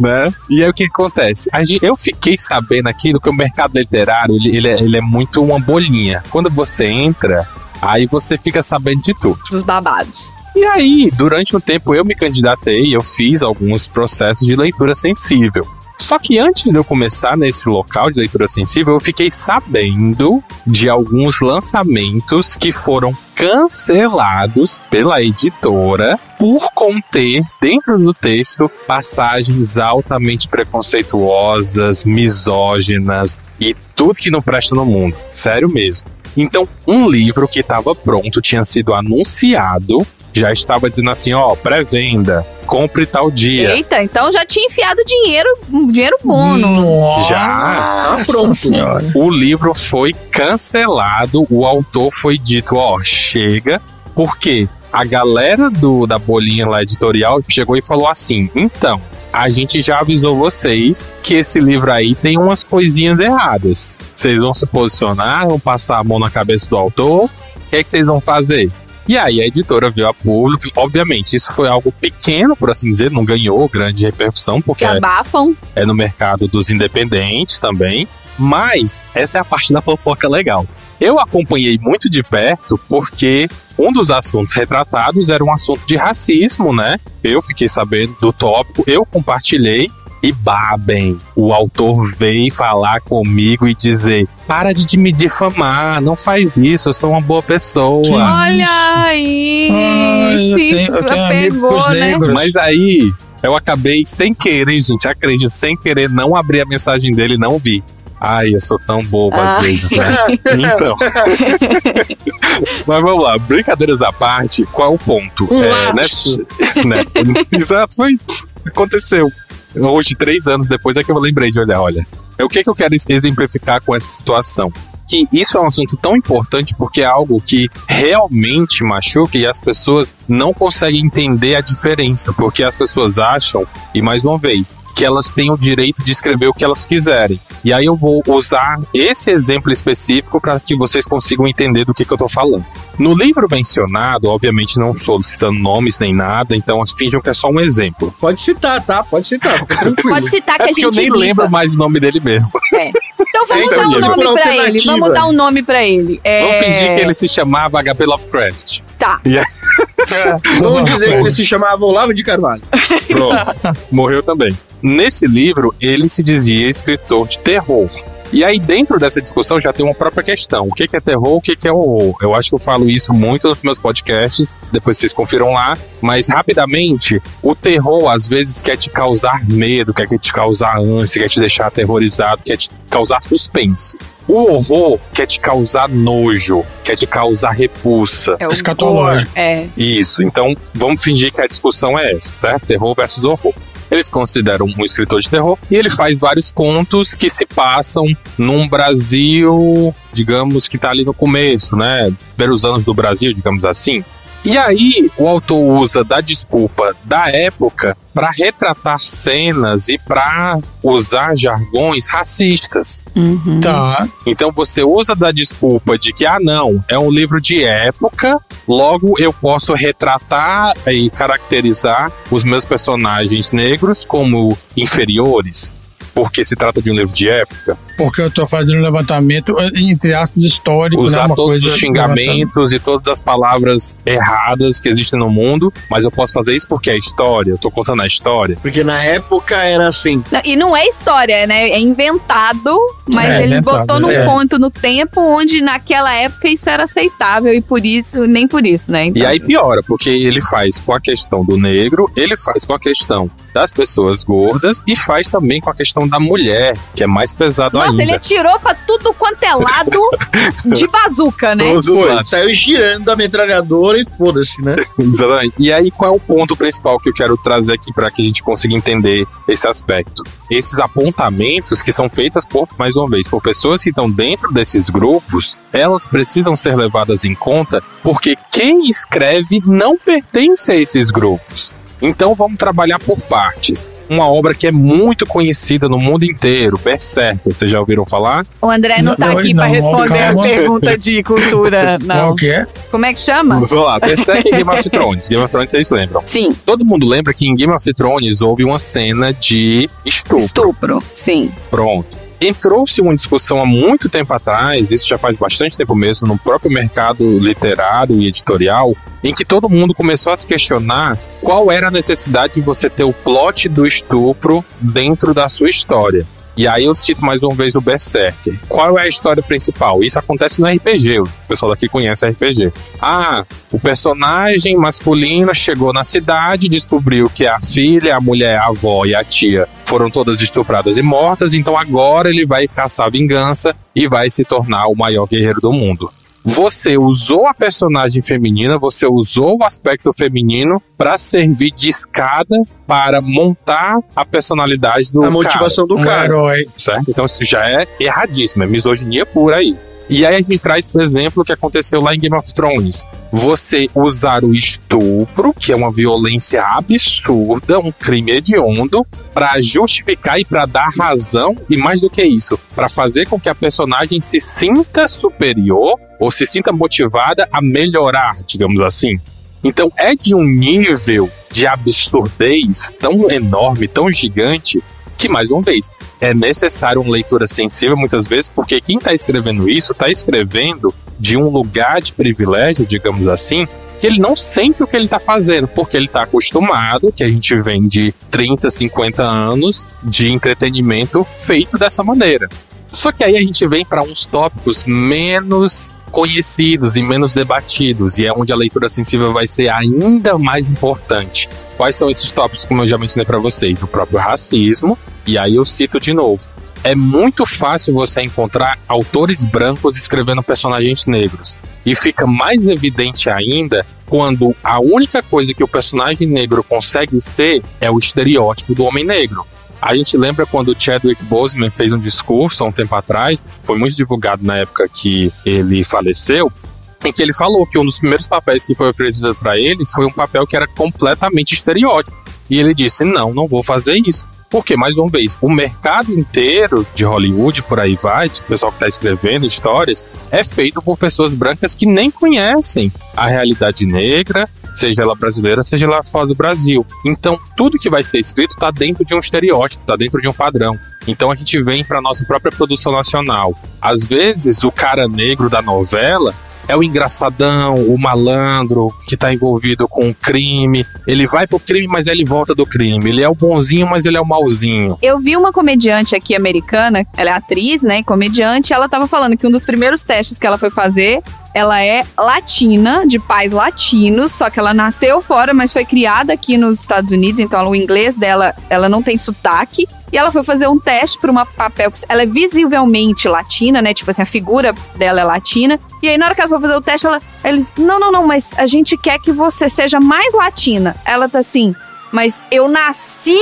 né? E aí o que acontece? Eu fiquei sabendo aqui que o mercado literário ele, ele é, ele é muito uma bolinha. Quando você entra, aí você fica sabendo de tudo. Dos babados. E aí, durante um tempo eu me candidatei, eu fiz alguns processos de leitura sensível. Só que antes de eu começar nesse local de leitura sensível, eu fiquei sabendo de alguns lançamentos que foram cancelados pela editora por conter dentro do texto passagens altamente preconceituosas, misóginas e tudo que não presta no mundo. Sério mesmo. Então, um livro que estava pronto, tinha sido anunciado, já estava dizendo assim, ó, pré-venda, compre tal dia. Eita, então já tinha enfiado dinheiro, dinheiro bom. no- Já. Tá pronto. Senhora. O livro foi cancelado, o autor foi dito, ó, chega, porque a galera do da bolinha lá editorial chegou e falou assim: "Então, a gente já avisou vocês que esse livro aí tem umas coisinhas erradas. Vocês vão se posicionar, vão passar a mão na cabeça do autor. O que é que vocês vão fazer?" E aí a editora veio a público. Obviamente, isso foi algo pequeno, por assim dizer, não ganhou grande repercussão, porque Que abafam. é no mercado dos independentes também. Mas essa é a parte da fofoca legal. Eu acompanhei muito de perto porque um dos assuntos retratados era um assunto de racismo, né? Eu fiquei sabendo do tópico, eu compartilhei e babem. O autor veio falar comigo e dizer: para de me difamar, não faz isso, eu sou uma boa pessoa. Olha aí. Ai, eu tenho- eu tenho pegou, amigos né? negros. Mas aí eu acabei sem querer, gente, acredito, sem querer não abrir a mensagem dele e não vi. Ai, eu sou tão bobo às Ai. vezes, né? Então. Mas vamos lá, brincadeiras à parte, qual o ponto? Um é, né, né, Exato, foi. Aconteceu. Hoje, três anos depois, é que eu lembrei de olhar, olha. É o que, que eu quero exemplificar com essa situação? Que isso é um assunto tão importante porque é algo que realmente machuca e as pessoas não conseguem entender a diferença, porque as pessoas acham, e mais uma vez, que elas têm o direito de escrever o que elas quiserem. E aí eu vou usar esse exemplo específico para que vocês consigam entender do que, que eu tô falando. No livro mencionado, obviamente não solicitando nomes nem nada, então finjam que é só um exemplo. Pode citar, tá? Pode citar, fica tranquilo. Pode citar que É a porque gente eu nem limpa. lembro mais o nome dele mesmo. É. Então vamos É, dar um nome pra ele. Vamos dar um nome pra ele. É... Vamos fingir que ele se chamava HP Lovecraft. Tá. E aí, Vamos dizer que ele se chamava Olavo de Carvalho. pronto, morreu também. Nesse livro, ele se dizia escritor de terror. E aí, dentro dessa discussão, já tem uma própria questão. O que que é terror, o que que é horror? Eu acho que eu falo isso muito nos meus podcasts, depois vocês confiram lá. Mas, rapidamente, o terror, às vezes, quer te causar medo, quer te causar ânsia, quer te deixar aterrorizado, quer te causar suspense. O horror quer te causar nojo, quer te causar repulsa. É o Escatológico. É. Isso, então vamos fingir que a discussão é essa, certo? Terror versus horror. Eles consideram um escritor de terror e ele faz vários contos que se passam num Brasil, digamos que tá ali no começo, né? Primeiros anos do Brasil, digamos assim. E aí, o autor usa da desculpa da época para retratar cenas e para usar jargões racistas. Tá. Então você usa da desculpa de que, ah, não, é um livro de época, logo eu posso retratar e caracterizar os meus personagens negros como inferiores, porque se trata de um livro de época. Porque eu tô fazendo um levantamento, eh, entre aspas, histórico. né? Usar Uma todos coisa os xingamentos e todas as palavras erradas que existem no mundo, mas eu posso fazer isso porque é história, eu tô contando a história. Porque na época era assim. Não, E não é história, né? É inventado, mas É, ele inventado, botou num é. ponto no tempo onde naquela época isso era aceitável e por isso, nem por isso, né? Então, E aí piora, porque ele faz com a questão do negro, ele faz com a questão das pessoas gordas e faz também com a questão da mulher, que é mais pesado Nossa, ainda. ele atirou pra tudo quanto é lado de bazuca, né? Todos os Foi, lados. saiu girando a metralhadora e foda-se, né? Exatamente. E aí, qual é o ponto principal que eu quero trazer aqui para que a gente consiga entender esse aspecto? Esses apontamentos que são feitos por, mais uma vez, por pessoas que estão dentro desses grupos, elas precisam ser levadas em conta porque quem escreve não pertence a esses grupos. Então vamos trabalhar por partes. Uma obra que é muito conhecida no mundo inteiro, Berserk, vocês já ouviram falar? O André não, tá Não, aqui não, pra responder as perguntas de cultura, não. Qual que é? Como é que chama? Vamos lá, Berserk e Game of Thrones. Game of Thrones vocês lembram? Sim. Todo mundo lembra que em Game of Thrones houve uma cena de estupro. Estupro, sim. Pronto. Entrou-se uma discussão há muito tempo atrás, isso já faz bastante tempo mesmo, no próprio mercado literário e editorial, em que todo mundo começou a se questionar qual era a necessidade de você ter o plot do estupro dentro da sua história. E aí eu cito mais uma vez o Berserker. Qual é a história principal? Isso acontece no RPG, o pessoal daqui conhece RPG. Ah, o personagem masculino chegou na cidade, descobriu que a filha, a mulher, a avó e a tia foram todas estupradas e mortas, então agora ele vai caçar vingança e vai se tornar o maior guerreiro do mundo. Você usou a personagem feminina, você usou o aspecto feminino para servir de escada para montar a personalidade do A motivação cara. do cara. herói. Certo? Então isso já é erradíssimo, é misoginia pura aí. E aí a gente traz, por exemplo, o que aconteceu lá em Game of Thrones. Você usar o estupro, que é uma violência absurda, um crime hediondo, para justificar e para dar razão, e mais do que isso, para fazer com que a personagem se sinta superior ou se sinta motivada a melhorar, digamos assim. Então é de um nível de absurdez tão enorme, tão gigante, que mais uma vez é necessário uma leitura sensível muitas vezes, porque quem está escrevendo isso está escrevendo de um lugar de privilégio, digamos assim, que ele não sente o que ele está fazendo, porque ele está acostumado, que a gente vem de 30, 50 anos de entretenimento feito dessa maneira. Só que aí a gente vem para uns tópicos menos conhecidos e menos debatidos, e é onde a leitura sensível vai ser ainda mais importante. Quais são esses tópicos, como eu já mencionei para vocês? O próprio racismo, e aí eu cito de novo. É muito fácil você encontrar autores brancos escrevendo personagens negros. E fica mais evidente ainda quando a única coisa que o personagem negro consegue ser é o estereótipo do homem negro. A gente lembra quando Chadwick Boseman fez um discurso há um tempo atrás, foi muito divulgado na época que ele faleceu, em que ele falou que um dos primeiros papéis que foi oferecido para ele foi um papel que era completamente estereótipo. E ele disse: Não, não vou fazer isso. Porque, mais uma vez, o mercado inteiro de Hollywood, por aí vai, de pessoal que está escrevendo histórias, é feito por pessoas brancas que nem conhecem a realidade negra, seja ela brasileira, seja ela fora do Brasil. Então, tudo que vai ser escrito está dentro de um estereótipo, está dentro de um padrão. Então, a gente vem para nossa própria produção nacional. Às vezes, o cara negro da novela é o engraçadão, o malandro que tá envolvido com o crime. Ele vai pro crime, mas ele volta do crime. Ele é o bonzinho, mas ele é o malzinho. Eu vi uma comediante aqui americana, ela é atriz, né, comediante, ela tava falando que um dos primeiros testes que ela foi fazer, ela é latina, de pais latinos, só que ela nasceu fora, mas foi criada aqui nos Estados Unidos, então o inglês dela, ela não tem sotaque. E ela foi fazer um teste para uma papel que ela é visivelmente latina, né? Tipo assim, a figura dela é latina. E aí, na hora que ela foi fazer o teste, ela, eles, não, não, não, mas a gente quer que você seja mais latina. Ela tá assim, mas eu nasci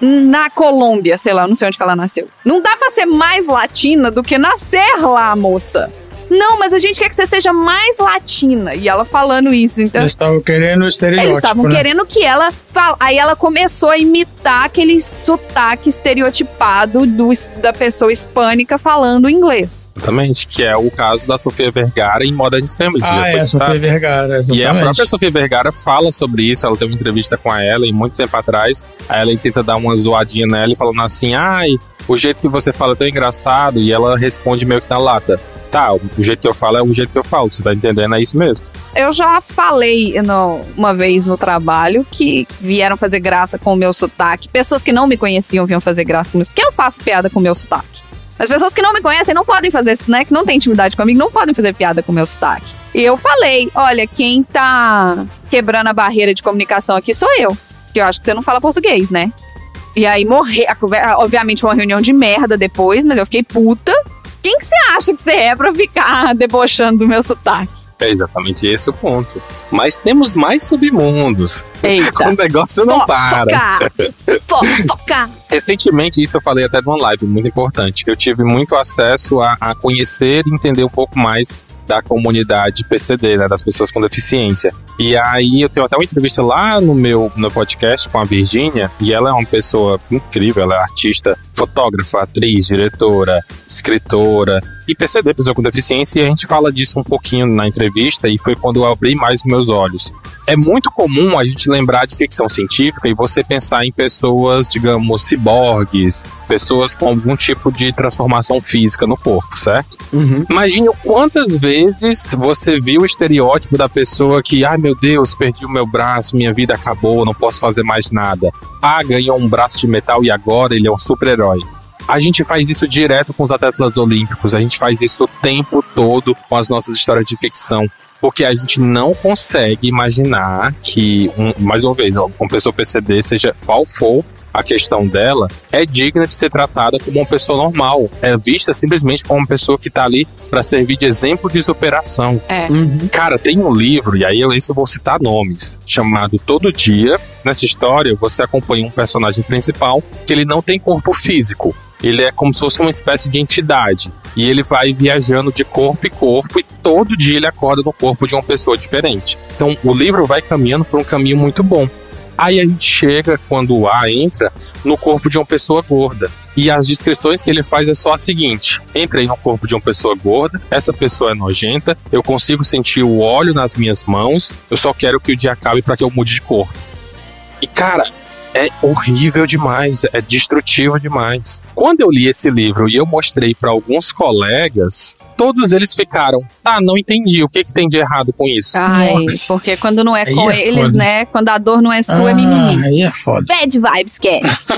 na Colômbia, sei lá, não sei onde que ela nasceu. Não dá pra ser mais latina do que nascer lá, moça. Não, mas a gente quer que você seja mais latina. E ela falando isso, então. Eles estavam querendo estereótipo. Eles estavam né? querendo que ela fala. Aí ela começou a imitar aquele sotaque estereotipado do, da pessoa hispânica falando inglês. Exatamente, que é o caso da Sofia Vergara em Modern Family. que já Ah, é. Sofia Vergara, E a exatamente. própria Sofia Vergara fala sobre isso. Ela teve uma entrevista com a Ellen muito tempo atrás. A Ellen tenta dar uma zoadinha nela e falando assim: ai, o jeito que você fala é tão engraçado. E ela responde meio que na lata: tá, o jeito que eu falo é o jeito que eu falo. Você tá entendendo? É isso mesmo. Eu já falei no- uma vez no trabalho que vieram fazer graça com o meu sotaque. Pessoas que não me conheciam vinham fazer graça com isso. Que eu faço piada com o meu sotaque. As pessoas que não me conhecem não podem fazer, né? Que não tem intimidade comigo, não podem fazer piada com o meu sotaque. E eu falei: olha, quem tá quebrando a barreira de comunicação aqui sou eu. Que eu acho que você não fala português, né? E aí morrer. a conver- Obviamente, uma reunião de merda depois, mas eu fiquei puta. Quem que você acha que você é pra ficar debochando do meu sotaque? É exatamente esse o ponto. Mas temos mais submundos. Eita. o negócio não para. Fofoca! Recentemente, isso eu falei até numa live muito importante. Eu tive muito acesso a, a conhecer e entender um pouco mais da comunidade PCD, né, das pessoas com deficiência. E aí eu tenho até uma entrevista lá no meu no podcast com a Virgínia, e ela é uma pessoa incrível, ela é artista, fotógrafa, atriz, diretora, escritora e PCD, pessoa com deficiência, e a gente fala disso um pouquinho na entrevista e foi quando eu abri mais os meus olhos. É muito comum a gente lembrar de ficção científica e você pensar em pessoas, digamos, ciborgues, pessoas com algum tipo de transformação física no corpo, certo? Imagine o quantas vezes você viu o estereótipo da pessoa que, ai meu Deus, perdi o meu braço, minha vida acabou, não posso fazer mais nada. Ah, ganhou um braço de metal e agora ele é um super-herói. A gente faz isso direto com os atletas olímpicos, a gente faz isso o tempo todo com as nossas histórias de ficção. Porque a gente não consegue imaginar que, um- mais uma vez, uma pessoa PCD, seja qual for a questão dela, é digna de ser tratada como uma pessoa normal. É vista simplesmente como uma pessoa que tá ali para servir de exemplo de superação. É. Cara, tem um livro, e aí eu, esse eu vou citar nomes, chamado Todo Dia. Nessa história, você acompanha um personagem principal que ele não tem corpo físico. Ele é como se fosse uma espécie de entidade. E ele vai viajando de corpo em corpo e todo dia ele acorda no corpo de uma pessoa diferente. Então o livro vai caminhando por um caminho muito bom. Aí a gente chega, quando o A entra, no corpo de uma pessoa gorda. E as descrições que ele faz é só a seguinte: entrei no corpo de uma pessoa gorda, essa pessoa é nojenta, eu consigo sentir o óleo nas minhas mãos, eu só quero que o dia acabe para que eu mude de corpo. E cara, é horrível demais, é destrutivo demais. Quando eu li esse livro e eu mostrei para alguns colegas, todos eles ficaram: "Ah, não entendi, o que que tem de errado com isso?" Ai, porque quando não é Aí com é eles, foda. né? Quando a dor não é sua, é Ah, mimimi. Aí é foda. Bad vibes, Cast.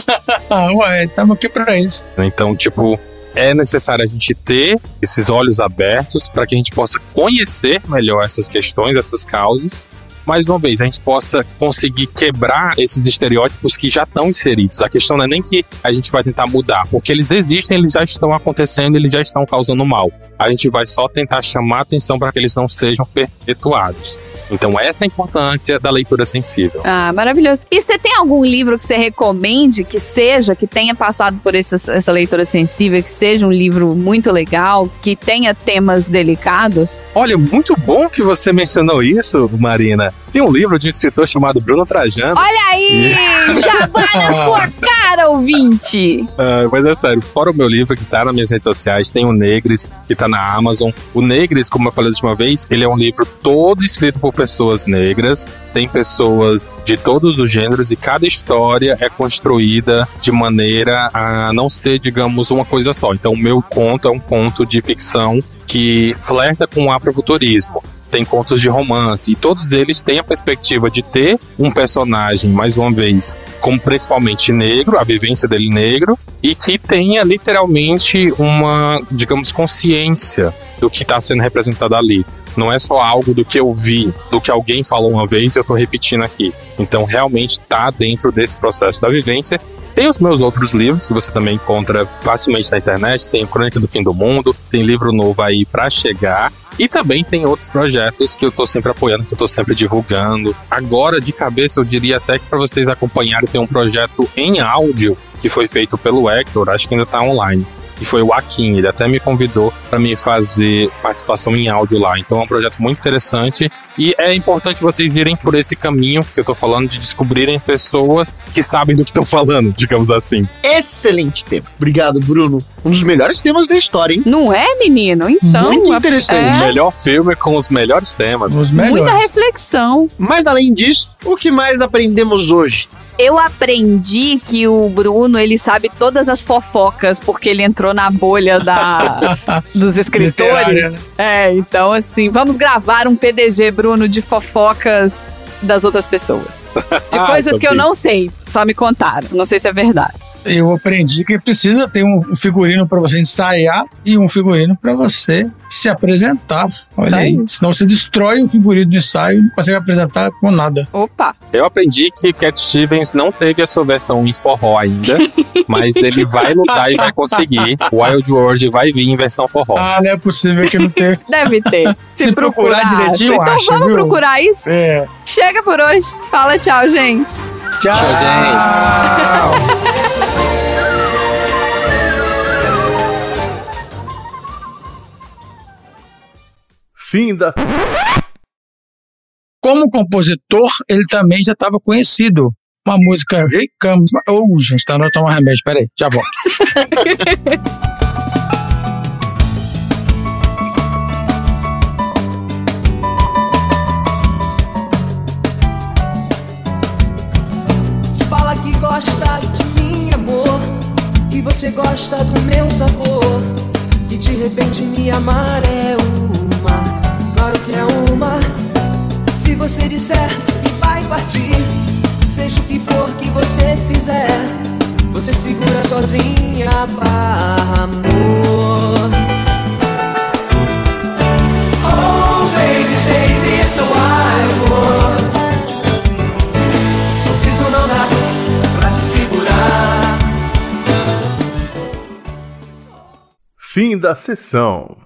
Ah, ué, estamos aqui pra isso. Então, tipo, é necessário a gente ter esses olhos abertos para que a gente possa conhecer melhor essas questões, essas causas. Mais uma vez, a gente possa conseguir quebrar esses estereótipos que já estão inseridos. A questão não é nem que a gente vai tentar mudar, porque eles existem, eles já estão acontecendo, eles já estão causando mal. A gente vai só tentar chamar atenção para que eles não sejam perpetuados. Então, essa é a importância da leitura sensível. Ah, maravilhoso. E você tem algum livro que você recomende que seja, que tenha passado por essa, essa leitura sensível, que seja um livro muito legal, que tenha temas delicados? Olha, muito bom que você mencionou isso, Marina. Tem um livro de um escritor chamado Bruno Trajano. Olha aí! Jabá na sua cara, ouvinte! Ah, mas é sério, fora o meu livro que tá nas minhas redes sociais, tem o Negres, que tá na Amazon. O Negres, como eu falei da última vez, ele é um livro todo escrito por pessoas negras. Tem pessoas de todos os gêneros e cada história é construída de maneira a não ser, digamos, uma coisa só. Então, o meu conto é um conto de ficção que flerta com o afrofuturismo tem contos de romance, e todos eles têm a perspectiva de ter um personagem, mais uma vez, como principalmente negro, a vivência dele negro, e que tenha literalmente uma, digamos, consciência do que está sendo representado ali. Não é só algo do que eu vi, do que alguém falou uma vez e eu tô repetindo aqui. Então, realmente está dentro desse processo da vivência. Tem os meus outros livros que você também encontra facilmente na internet. Tem Crônica do Fim do Mundo, tem livro novo aí para chegar. E também tem outros projetos que eu tô sempre apoiando, que eu tô sempre divulgando. Agora, de cabeça, eu diria até que para vocês acompanharem, tem um projeto em áudio que foi feito pelo Hector, acho que ainda tá online. E foi o Akin. Ele até me convidou para me fazer participação em áudio lá. Então é um projeto muito interessante e é importante vocês irem por esse caminho que eu tô falando de descobrirem pessoas que sabem do que estão falando, digamos assim. Excelente tema. Obrigado, Bruno. Um dos melhores temas da história, hein? Não é, menino? Então. Muito é- interessante. O É, melhor filme com os melhores temas. Os muita melhores. reflexão. Mas além disso, o que mais aprendemos hoje? Eu aprendi que o Bruno, ele sabe todas as fofocas, porque ele entrou na bolha da, dos Literária, escritores. né? É, então assim, vamos gravar um PDG, Bruno, de fofocas das outras pessoas. De Ah, coisas então que eu não sei, só me contaram. Não sei se é verdade. Eu aprendi que precisa ter um figurino para você ensaiar e um figurino para você se apresentar. Olha Tá aí. aí. Senão você destrói o figurino do ensaio e não consegue apresentar com nada. Opa! Eu aprendi que Cat Stevens não teve a sua versão em forró ainda, mas ele vai lutar e vai conseguir. Wild World vai vir em versão forró. Ah, não é possível que não tenha. Deve ter. Se procurar direitinho, acha. Então acha, vamos viu? procurar isso? É. Chega por hoje. Fala tchau, gente. Tchau, gente. Fim da. Como compositor, ele também já estava conhecido. Uma música Here Comes. Oh, gente, tá na hora de tomar remédio. Peraí, já volto. gosta de mim, amor. Que você gosta do meu sabor. Que de repente me amar é uma. Claro que é uma. Se você disser que vai partir, seja o que for que você fizer, você segura sozinha a amor. Fim da sessão.